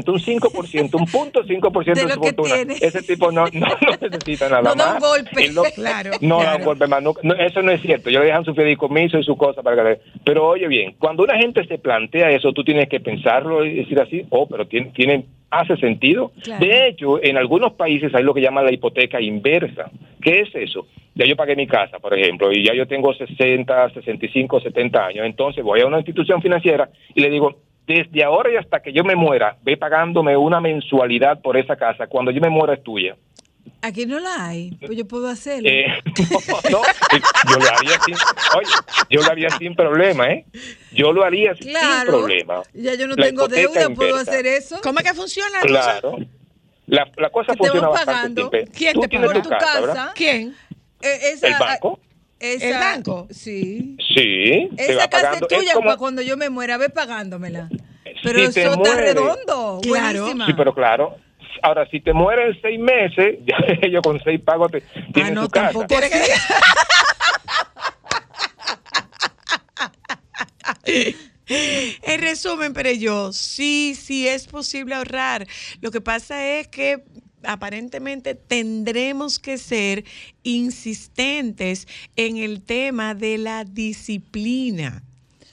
un 5%, un punto 5% de, De su fortuna, tiene. ese tipo no, no, no necesita nada No da un más. golpe. No- Claro. No da claro. un golpe más. no- no, eso no es cierto. Yo le dejan su fideicomiso y su cosa para que... Pero oye bien, cuando una gente se plantea eso, tú tienes que pensarlo y decir así, oh, pero tiene, tiene hace sentido. Claro. De hecho, en algunos países hay lo que llaman la hipoteca inversa. ¿Qué es eso? Ya yo pagué mi casa, por ejemplo, y ya yo tengo 60, 65, 70 años. Entonces voy a una institución financiera y le digo, desde ahora y hasta que yo me muera, ve pagándome una mensualidad por esa casa. Cuando yo me muera es tuya. Aquí no la hay, pues yo puedo hacerlo. Eh, no, no, yo lo haría sin, oye, yo lo haría sin problema, ¿eh? Yo lo haría sin Claro. problema. ya yo no La tengo deuda, puedo hacer eso. ¿Cómo es que funciona la cosa? Claro. La, la cosa Que te funciona bastante pagando. simple. ¿Quién Tú te paga? tu casa. ¿Quién? Eh, esa- ¿El banco? esa- ¿El banco? Sí. Sí, Esa va casa pagando. es tuya como- para cuando yo me muera, ve pagándomela. Pero Si eso está redondo. Claro. buenísima. Sí, pero claro. Ahora, si te mueres en seis meses, ya ellos con seis pagos te Ah, tienen no, tu casa. En resumen, pero yo, sí, sí es posible ahorrar. Lo que pasa es que aparentemente tendremos que ser insistentes en el tema de la disciplina.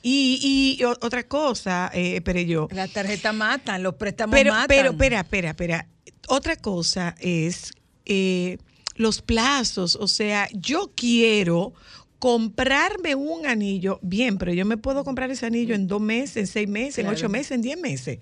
Y, y otra cosa, eh, pero yo, Las tarjetas matan, los préstamos pero, matan. pero, espera, espera, espera. Otra cosa es eh, los plazos. O sea, yo quiero comprarme un anillo, bien, pero yo me puedo comprar ese anillo en dos meses, en seis meses, en ocho meses, en diez meses.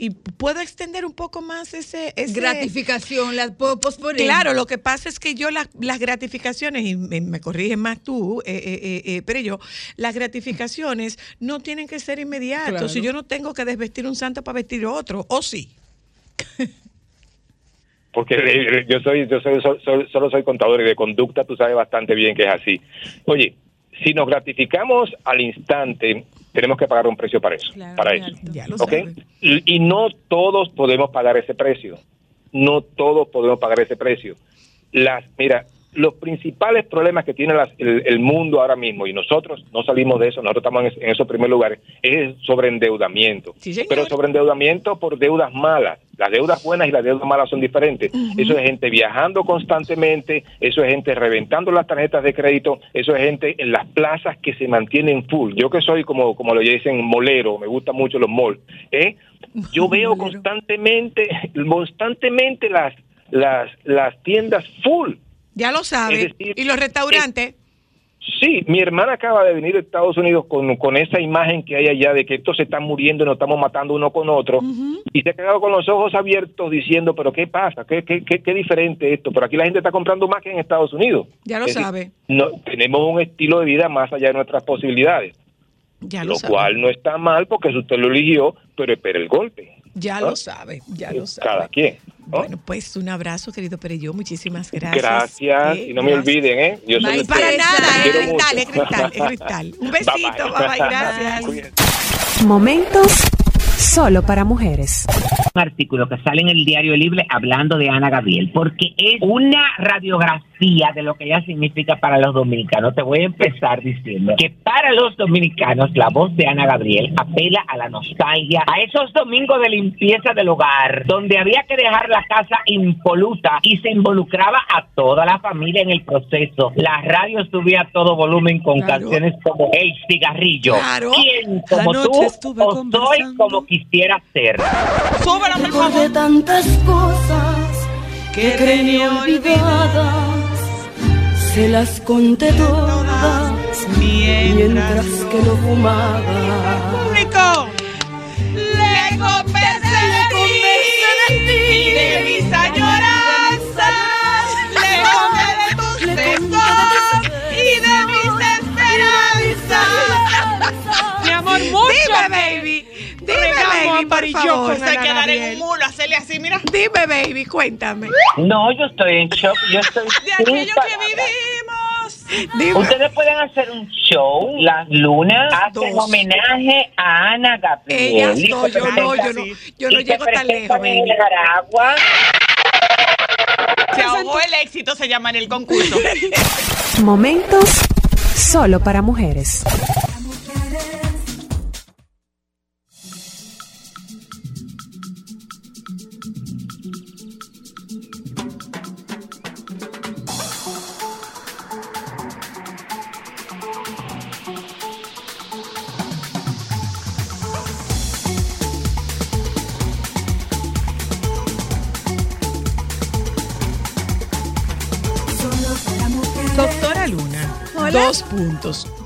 Y puedo extender un poco más ese... ese Gratificación, la puedo posponer. Claro, lo que pasa es que yo las, las gratificaciones, y me, me corriges más tú, eh, eh, eh, eh, pero yo, las gratificaciones no tienen que ser inmediatas. Claro. Si yo no tengo que desvestir un santo para vestir otro, o sí. Porque eh, yo soy, yo soy, so- so- solo soy contador y de conducta tú sabes bastante bien que es así. Oye, si nos gratificamos al instante, tenemos que pagar un precio para eso. Claro, para eso. alto. Ya lo ¿ok? sabes. Y, y no todos podemos pagar ese precio. No todos podemos pagar ese precio. Las, mira, los principales problemas que tiene las- el, el mundo ahora mismo, y nosotros no salimos de eso, nosotros estamos en, es- en esos primeros lugares, es sobreendeudamiento. Pero sobreendeudamiento por deudas malas. Las deudas buenas y las deudas malas son diferentes. Eso es gente viajando constantemente, eso es gente reventando las tarjetas de crédito, eso es gente en las plazas que se mantienen full. Yo que soy como, como lo dicen, molero, me gustan mucho los malls, ¿eh? yo veo constantemente, constantemente las, las, las tiendas full. Ya lo sabe. Decir, y los restaurantes. Sí, mi hermana acaba de venir de Estados Unidos con, con esa imagen que hay allá de que esto se está muriendo y nos estamos matando uno con otro. Y se ha quedado con los ojos abiertos diciendo, pero ¿qué pasa? ¿Qué, qué, qué, qué diferente esto? Pero aquí la gente está comprando más que en Estados Unidos. Ya lo Es decir, sabe. no, tenemos un estilo de vida más allá de nuestras posibilidades. Ya lo, lo cual no está mal porque usted lo eligió, pero espera el golpe. Ya ¿Ah? lo sabe. Ya lo sabe. Cada quien. ¿no? Bueno, pues un abrazo, querido Pereyó. Muchísimas gracias. Gracias. Eh, y no me olviden, ¿eh? Yo soy para nada, es quiero cristal, es cristal, es cristal. Un besito, bye, bye, gracias. Momentos solo para mujeres. un artículo que sale en el diario Libre hablando de Ana Gabriel, porque es una radiografía de lo que ella significa para los dominicanos. Te voy a empezar diciendo que para los dominicanos la voz de Ana Gabriel apela a la nostalgia, a esos domingos de limpieza del hogar, donde había que dejar la casa impoluta y se involucraba a toda la familia en el proceso. La radio subía a todo volumen con canciones como El cigarrillo. Claro. ¿Quién como tú o soy como quisiera ser? Tantas cosas que creí olvidadas, se las conté todas mientras que lo fumaba. ¡Público! Le conversé de ti y de mis añoranzas. Le conté de tus secos y de mis esperanzas. Mi amor, mucho. Dime, baby. Dime, baby, por favor. Se Ana quedar en un mulo, hacerle así, mira. Dime, baby, cuéntame. No, yo estoy en shock. Yo estoy De aquello que vivimos. Ustedes pueden hacer un show, las lunas hacen homenaje a Ana Gabriel. Ellas no, yo no, yo no, yo no llego tan lejos, en baby. Nicaragua. Se ahogó el éxito, se llama en el concurso. Momentos solo para mujeres.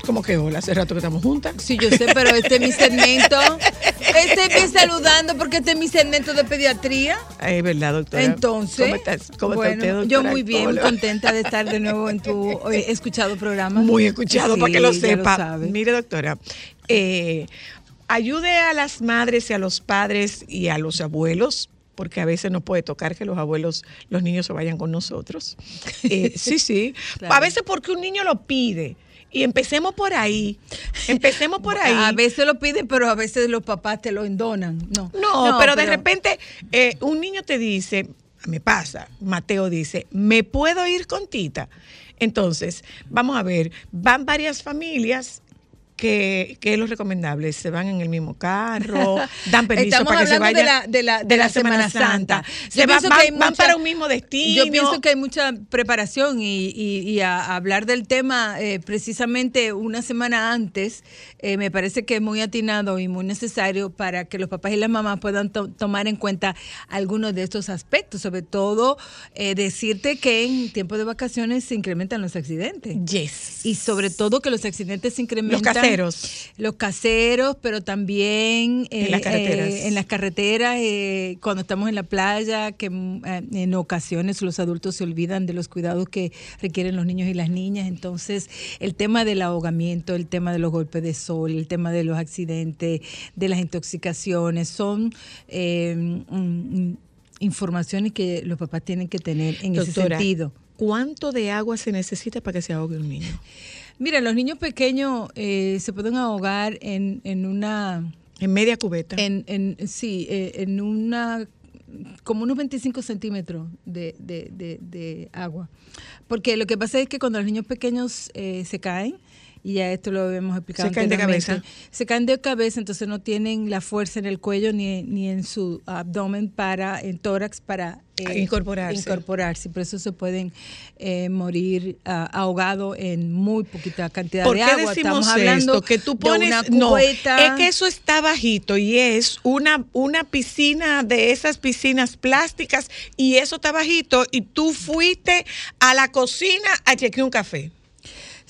Como que hola, hace rato que estamos juntas. Sí, yo sé, pero este es mi segmento. Este es mi saludando porque este es mi segmento de pediatría. Es verdad, doctora. Entonces, ¿cómo estás? ¿Cómo está bueno, usted, doctora? yo muy bien, ¿Cómo contenta de estar de nuevo en tu escuchado programa. Muy escuchado, Sí, para que lo sepa. sabe. Mire, doctora, eh, ayude a las madres y a los padres y a los abuelos, porque a veces nos puede tocar que los abuelos, los niños se vayan con nosotros. Eh, sí, sí. Claro. A veces porque un niño lo pide. Y empecemos por ahí. Empecemos por ahí. A veces lo piden, pero a veces los papás te lo endonan. No, No, pero, de repente eh, un niño te dice, me pasa, Mateo dice, ¿me puedo ir con Tita? Entonces, vamos a ver, van varias familias. Que ¿Qué es lo recomendable? ¿Se van en el mismo carro? ¿Dan permiso Estamos para que se hablando de vayan? la, de la, de la Semana, Santa. Se van, van- que para un mismo destino. Yo pienso que hay mucha preparación y, y- y a, a hablar del tema eh, precisamente una semana antes eh, me parece que es muy atinado y muy necesario para que los papás y las mamás puedan to- tomar en cuenta algunos de estos aspectos, sobre todo eh, decirte que en tiempo de vacaciones se incrementan los accidentes. Yes. Y sobre todo que los accidentes se incrementan. Los caseros. Los caseros, pero también En eh, las carreteras. eh, en las carreteras, eh, cuando estamos en la playa, que eh, en ocasiones los adultos se olvidan de los cuidados que requieren los niños y las niñas. Entonces, el tema del ahogamiento, el tema de los golpes de sol, el tema de los accidentes, de las intoxicaciones, son eh, mm, informaciones que los papás tienen que tener en ese sentido. ¿Cuánto de agua se necesita para que se ahogue un niño? Mira, los niños pequeños eh, se pueden ahogar en, en una... En media cubeta. En, en, sí, eh, en una como unos 25 centímetros de, de- de- de agua. Porque lo que pasa es que cuando los niños pequeños eh, se caen, y ya esto lo hemos explicado Se caen de cabeza. se caen de cabeza, entonces no tienen la fuerza en el cuello ni, ni en su abdomen para, en tórax para eh, Incorporarse. incorporarse. Por eso se pueden eh, morir ah, ahogados en muy poquita cantidad ¿Por de qué agua. decimos Estamos hablando esto? Que tú de pones, una no, es que eso está bajito y es una, una piscina de esas piscinas plásticas y eso está bajito y tú fuiste a la cocina a chequear un café.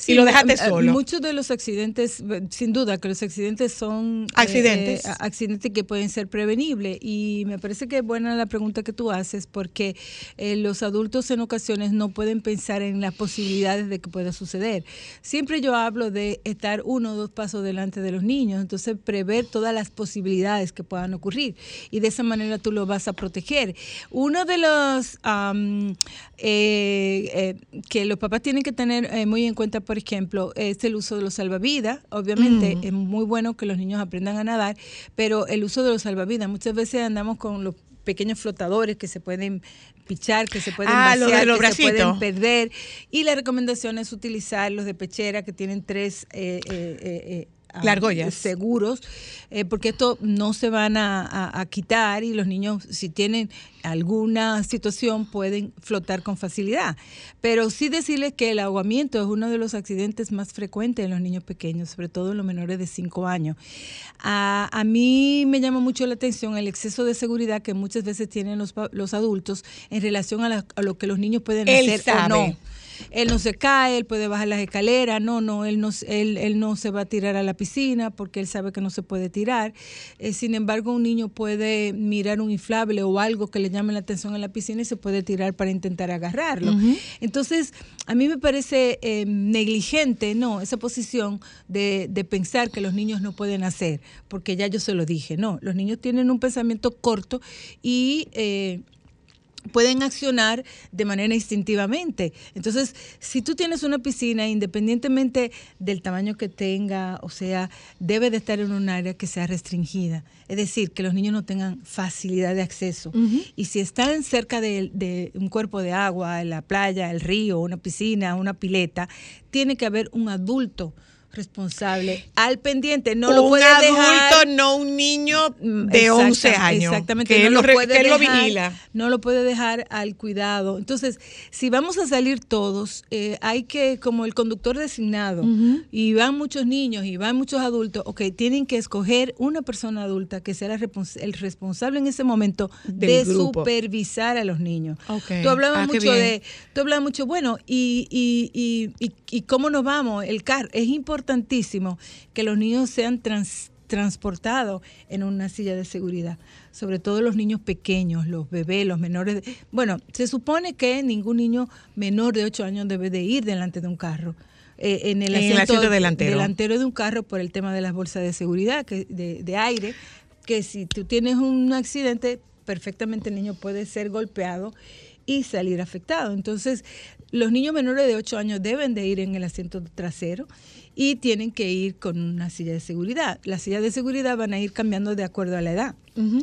Y lo dejaste eh, solo. Muchos de los accidentes, sin duda que los accidentes son eh, Accidentes. eh, accidentes que pueden ser prevenibles y me parece que es buena la pregunta que tú haces porque eh, los adultos en ocasiones no pueden pensar en las posibilidades de que pueda suceder. Siempre yo hablo de estar uno o dos pasos delante de los niños, entonces prever todas las posibilidades que puedan ocurrir y de esa manera tú lo vas a proteger. Uno de los eh, que los papás tienen que tener muy en cuenta, por ejemplo, es el uso de los salvavidas. Obviamente Mm. es muy bueno que los niños aprendan a nadar, pero el uso de los salvavidas, muchas veces andamos con los pequeños flotadores que se pueden pichar, que se pueden Ah, vaciar, los que se pueden perder. Y la recomendación es utilizar los de pechera que tienen tres eh, eh, eh, eh, Largollas. seguros, eh, porque esto no se van a, a- a quitar y los niños si tienen alguna situación pueden flotar con facilidad. Pero sí decirles que el ahogamiento es uno de los accidentes más frecuentes en los niños pequeños, sobre todo en los menores de 5 años. A, a mí me llama mucho la atención el exceso de seguridad que muchas veces tienen los, los adultos en relación a, la- lo que los niños pueden Él hacer sabe. o no. Él no se cae, él puede bajar las escaleras, no, no, él no, se- él, él no se va a tirar a la piscina porque él sabe que no se puede tirar. Eh, sin embargo, un niño puede mirar un inflable o algo que le llame la atención en la piscina y se puede tirar para intentar agarrarlo. Entonces, a mí me parece eh, negligente, no, esa posición de, de pensar que los niños no pueden hacer, porque ya yo se lo dije, no, los niños tienen un pensamiento corto y... eh, pueden accionar de manera instintivamente. Entonces, si tú tienes una piscina, independientemente del tamaño que tenga, o sea, debe de estar en un área que sea restringida. Es decir, que los niños no tengan facilidad de acceso. Y si están cerca de, de un cuerpo de agua, la playa, el río, una piscina, una pileta, tiene que haber un adulto responsable al pendiente. No lo un puede adulto, dejar no un niño Mm, de 11 exacta- años. Exactamente. Que no él lo, lo, puede que él lo dejar- vigila. No lo puede dejar al cuidado. Entonces, si vamos a salir todos, eh, hay que, como el conductor designado, y van muchos niños y van muchos adultos, ok, tienen que escoger una persona adulta que sea la respons- el responsable en ese momento Del de grupo. supervisar a los niños. Ok. Tú hablabas Ah, mucho de, tú hablabas mucho, bueno, y, y, y, y, y cómo nos vamos, el carro. Es importantísimo que los niños sean trans- transportados en una silla de seguridad, sobre todo los niños pequeños, los bebés, los menores. de- bueno, se supone que ningún niño menor de 8 años debe de ir delante de un carro. eh, en el En el asiento, delantero. delantero de un carro por el tema de las bolsas de seguridad que, de, de aire, que si tú tienes un accidente, perfectamente el niño puede ser golpeado y salir afectado. Entonces, los niños menores de 8 años deben de ir en el asiento trasero y tienen que ir con una silla de seguridad. Las sillas de seguridad van a ir cambiando de acuerdo a la edad.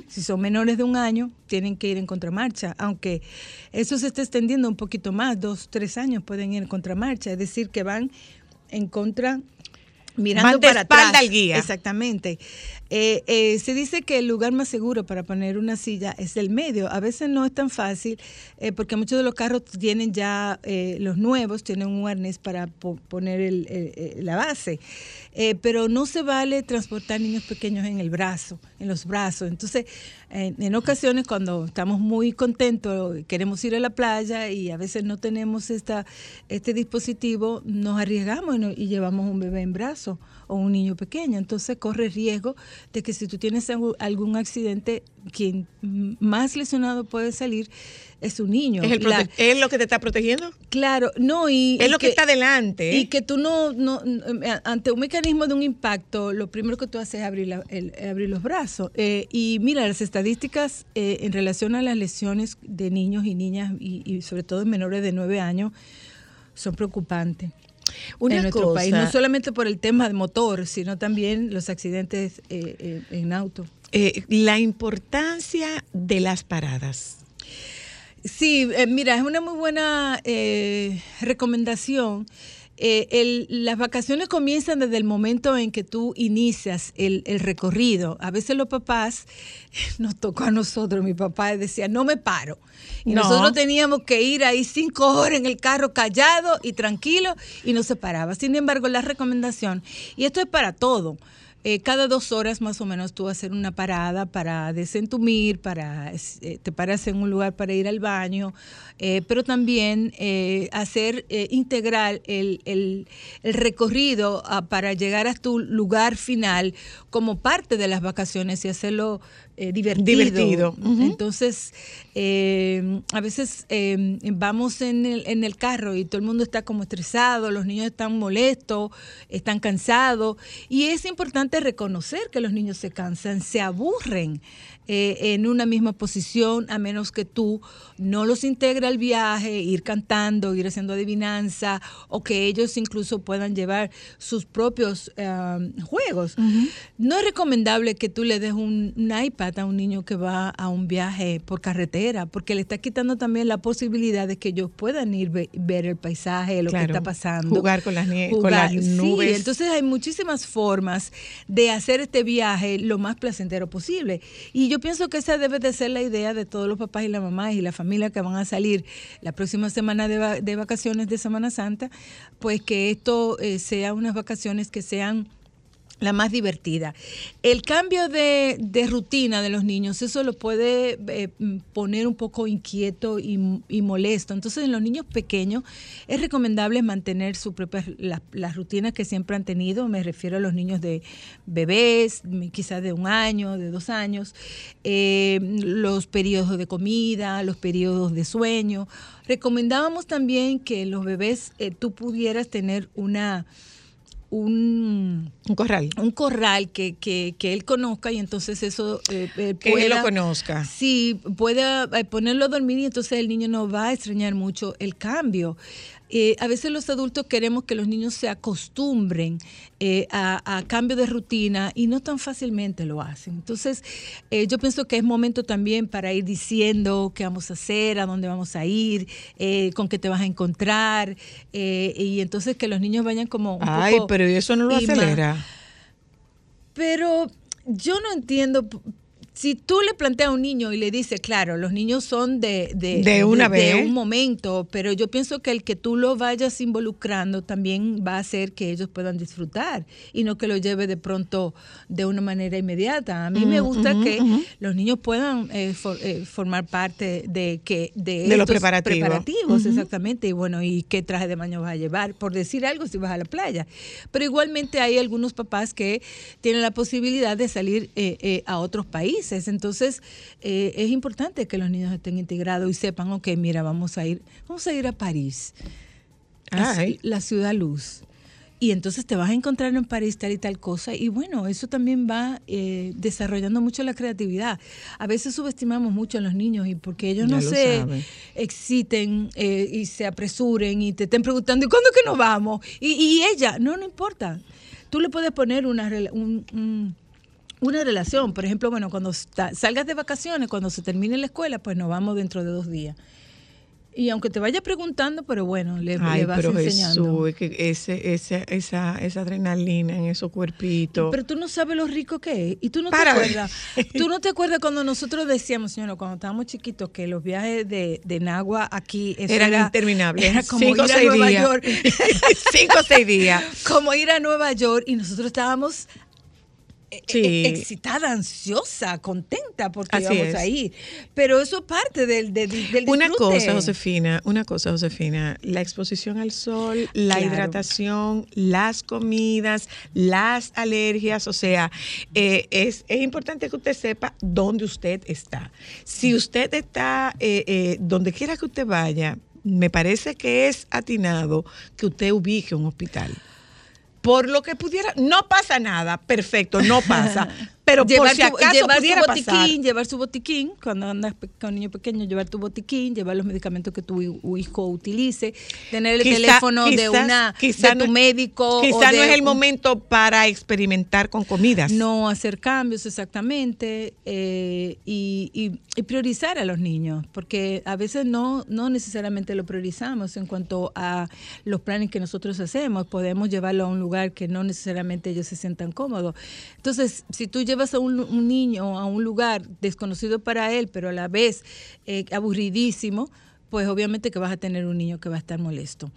Si son menores de un año, tienen que ir en contramarcha, aunque eso se está extendiendo un poquito más, dos, tres años pueden ir en contramarcha, es decir, que van en contra mirando Van de para espalda atrás. al guía. Exactamente. Eh, eh, se dice que el lugar más seguro para poner una silla es el medio. A veces no es tan fácil eh, porque muchos de los carros tienen ya, eh, los nuevos tienen un arnés para po- poner el- la base. Eh, pero no se vale transportar niños pequeños en el brazo, en los brazos. Entonces, en, ocasiones cuando estamos muy contentos, queremos ir a la playa y a veces no tenemos esta, este dispositivo, nos arriesgamos y, llevamos un bebé en brazo o un niño pequeño. Entonces corre riesgo de que si tú tienes algún accidente, quien más lesionado puede salir es un niño. ¿Es, el La- prote- ¿Es lo que te está protegiendo? Claro, no, y. Es y lo que está delante, ¿eh? Y que tú no, no, eh, ante un mecanismo de un impacto, lo primero que tú haces es abrir, la- el- abrir los brazos. Eh, y mira, las estadísticas eh, en relación a las lesiones de niños y niñas, y, y sobre todo en menores de 9 años, son preocupantes. Una en nuestro cosa- país, no solamente por el tema de motor, sino también los accidentes en auto. La importancia de las paradas. Sí, eh, mira, es una muy buena eh, recomendación. Eh, el- las vacaciones comienzan desde el momento en que tú inicias el, el recorrido. A veces los papás, nos tocó a nosotros, mi papá decía, no me paro. Y No. nosotros teníamos que ir ahí cinco horas en el carro callado y tranquilo y no se paraba. Sin embargo, la recomendación, y esto es para todo, eh, cada dos horas más o menos tú hacer una parada para desentumir, para eh, te paras en un lugar para ir al baño, eh, pero también hacer integral el, el- el recorrido ah, para llegar a tu lugar final como parte de las vacaciones y hacerlo eh, divertido. Divertido. Entonces, eh, a veces eh, vamos en el, en el carro y todo el mundo está como estresado, los niños están molestos, están cansados, y es importante reconocer que los niños se cansan, se aburren eh, en una misma posición, a menos que tú no los integre al viaje, ir cantando, ir haciendo adivinanza, o que ellos incluso puedan llevar sus propios eh, juegos. No es recomendable que tú le des un, un iPad a un niño que va a un viaje por carretera, porque le está quitando también la posibilidad de que ellos puedan ir ve- ver el paisaje, lo Claro, que está pasando. jugar con las con las sí, nubes. entonces hay muchísimas formas de hacer este viaje lo más placentero posible. Y yo pienso que esa debe de ser la idea de todos los papás y las mamás y la familia que van a salir la próxima semana de, de vacaciones de Semana Santa, pues que esto eh, sea unas vacaciones que sean la más divertida. El cambio de, de rutina de los niños, eso lo puede eh, poner un poco inquieto y, molesto. Entonces, en los niños pequeños es recomendable mantener su propia, la- las rutinas que siempre han tenido. Me refiero a los niños de bebés, quizás de un año, de dos años, eh, los periodos de comida, los periodos de sueño. Recomendábamos también que los bebés eh, tú pudieras tener una un, un corral. Un corral que, que, que él conozca y entonces eso eh, eh, Que él lo conozca. Sí, pueda eh, ponerlo a dormir y entonces el niño no va a extrañar mucho el cambio. Eh, a veces los adultos queremos que los niños se acostumbren eh, a, a cambio de rutina y no tan fácilmente lo hacen. Entonces, eh, yo pienso que es momento también para ir diciendo qué vamos a hacer, a dónde vamos a ir, con qué te vas a encontrar, y entonces que los niños vayan como... un Ay, poco pero ¿y eso no lo acelera? pero yo no entiendo. Si tú le planteas a un niño y le dices, claro, los niños son de, de, De una de vez. un momento, pero yo pienso que el que tú lo vayas involucrando también va a hacer que ellos puedan disfrutar y no que lo lleve de pronto de una manera inmediata. A mí me Mm, gusta que los niños puedan eh, for- eh, formar parte de que de, De los estos preparativos. exactamente. Y bueno, ¿y qué traje de baño vas a llevar? Por decir algo, si vas a la playa. Pero igualmente hay algunos papás que tienen la posibilidad de salir eh, eh, a otros países. Entonces, eh, es importante que los niños estén integrados y sepan, ok, mira, vamos a ir, vamos a ir a París, Ay. la ciudad luz. Y entonces te vas a encontrar en París tal y tal cosa. Y bueno, eso también va eh, desarrollando mucho la creatividad. A veces subestimamos mucho a los niños y porque ellos Ya no se saben. exciten eh, y se apresuren y te estén preguntando, ¿y cuándo que nos vamos? Y, y ella, no, no importa. Tú le puedes poner una, un- un- una relación. Por ejemplo, bueno, cuando salgas de vacaciones, cuando se termine la escuela, pues nos vamos dentro de dos días. Y aunque te vaya preguntando, pero bueno, le, Ay, le vas pero enseñando. Jesús, es que ese, ese, esa, esa adrenalina en esos cuerpitos. Pero tú no sabes lo rico que es. Y tú no Para. te acuerdas. tú no te acuerdas cuando nosotros decíamos, señor, cuando estábamos chiquitos, que los viajes de, de Nagua aquí Eran era- interminables. Era como Cinco ir a seis Nueva días. York. Cinco o seis días. Como ir a Nueva York y nosotros estábamos Sí. eh, excitada, ansiosa, contenta porque Así íbamos es. a ir. Pero eso es parte del, del, del Una cosa, Josefina, una cosa, Josefina, la exposición al sol, la Claro. hidratación, las comidas, las alergias, o sea, eh, es, es importante que usted sepa dónde usted está. Si usted está, eh, eh, donde quiera que usted vaya, me parece que es atinado que usted ubique un hospital. Por lo que pudiera, no pasa nada, perfecto, no pasa. Pero por llevar, tu, pudiera botiquín, pasar. llevar su botiquín, cuando andas con un niño pequeño, llevar tu botiquín, llevar los medicamentos que tu hi- hijo utilice, tener el Quizá- teléfono de una de tu no- médico. o Quizá no es el momento para experimentar con comidas. no hacer cambios exactamente eh, y, y- y priorizar a los niños, porque a veces no, no necesariamente lo priorizamos en cuanto a los planes que nosotros hacemos. Podemos llevarlo a un lugar que no necesariamente ellos se sientan cómodos. Entonces, si tú llevas a un, un niño a un lugar desconocido para él, pero a la vez eh, aburridísimo, pues obviamente que vas a tener un niño que va a estar molesto.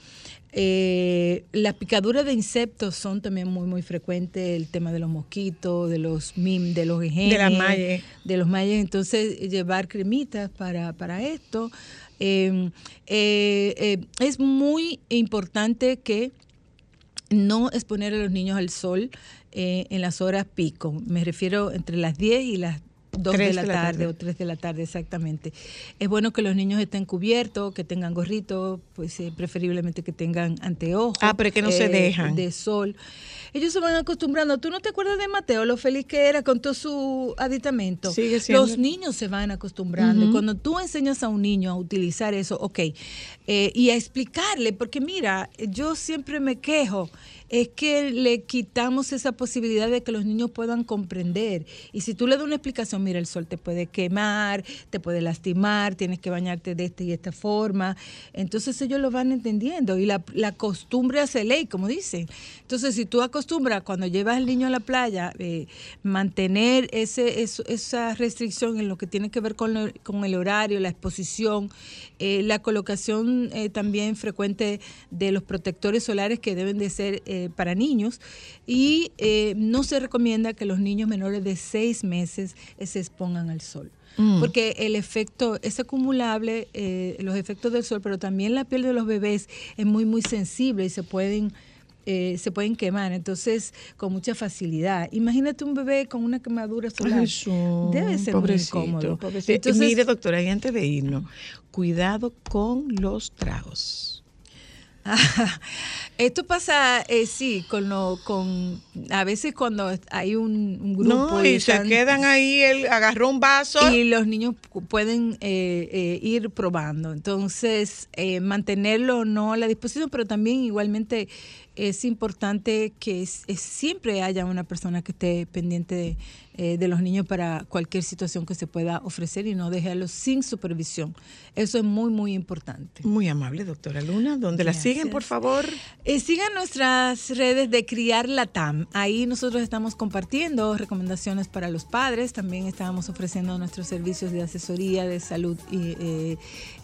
Eh, las picaduras de insectos son también muy muy frecuentes, el tema de los mosquitos, de los mim, de los De malles. de los malles, entonces llevar cremitas para, para esto. Eh, es muy importante que no exponer a los niños al sol eh, en las horas pico. Me refiero entre las 10 y las 2 de Tres la, de la tarde, tarde. o 3 de la tarde, exactamente. Es bueno que los niños estén cubiertos, que tengan gorrito, pues eh, preferiblemente que tengan anteojos. Ah, pero que no se dejan. De sol. Ellos se van acostumbrando. ¿Tú no te acuerdas de Mateo, lo feliz que era con todo su aditamento? Sigue siendo. Los niños se van acostumbrando. Ujú. cuando tú enseñas a un niño a utilizar eso, ok, eh, y a explicarle, porque mira, yo siempre me quejo, es que le quitamos esa posibilidad de que los niños puedan comprender. Y si tú le das una explicación, mira, el sol te puede quemar, te puede lastimar, tienes que bañarte de esta y esta forma, entonces ellos lo van entendiendo y la, la costumbre hace ley, como dicen. Entonces, si tú acostumbras cuando llevas al niño a la playa, eh, mantener ese, eso- esa restricción en lo que tiene que ver con, con el horario, la exposición, eh, la colocación eh, también frecuente de los protectores solares que deben de ser para niños y eh, no se recomienda que los niños menores de seis meses eh, se expongan al sol. Mm. Porque el efecto es acumulable, eh, los efectos del sol, pero también la piel de los bebés es muy, muy sensible y se pueden, eh, se pueden quemar. Entonces, con mucha facilidad. Imagínate un bebé con una quemadura solar. Ay, Debe ser pobrecito, muy incómodo. pobrecito. Entonces, Mire, doctora, y antes de irnos, cuidado con los tragos. Esto pasa, eh, sí, con lo, con a veces cuando hay un, un grupo No, y se están- quedan ahí, él agarró un vaso. y los niños pu- pueden eh, eh, ir probando. Entonces, eh, mantenerlo no a la disposición, pero también igualmente es importante que es- es- siempre haya una persona que esté pendiente de, eh, de los niños para cualquier situación que se pueda ofrecer y no dejarlos sin supervisión. Eso es muy, muy importante. Muy amable, doctora Luna. ¿Dónde la siguen, por favor? Eh, sigan nuestras redes de Criar Latam. Ahí nosotros estamos compartiendo recomendaciones para los padres. También estamos ofreciendo nuestros servicios de asesoría de salud y, eh,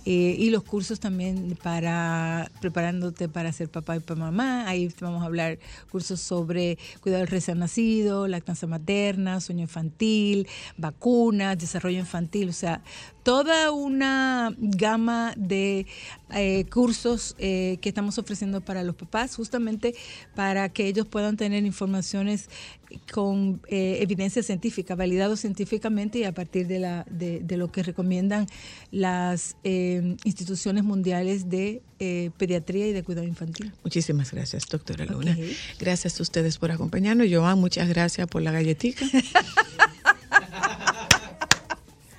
y los cursos también para preparándote para ser papá y para mamá. Ahí vamos a hablar cursos sobre cuidado del recién nacido, lactancia materna, sueño infantil, vacunas, desarrollo infantil. O sea, toda una gama de eh, cursos eh, que estamos ofreciendo para los papás, justamente para que ellos puedan tener informaciones con eh, evidencia científica, validado científicamente y a partir de, la, de, de lo que recomiendan las eh, instituciones mundiales de eh, pediatría y de cuidado infantil. Muchísimas gracias, doctora Luna. Gracias a ustedes por acompañarnos. Joan, muchas gracias por la galletita.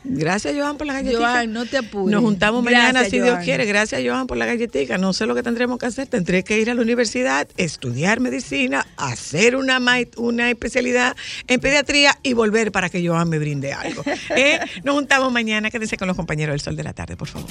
Gracias, Joan, por la galletita. Joan, no te apures. Nos juntamos mañana, si Dios quiere. Gracias, Joan, por la galletita. No sé lo que tendremos que hacer. Tendré que ir a la universidad, estudiar medicina, hacer una, una especialidad en pediatría y volver para que Joan me brinde algo. ¿Eh? Nos juntamos mañana. Quédense con los compañeros del Sol de la Tarde, por favor.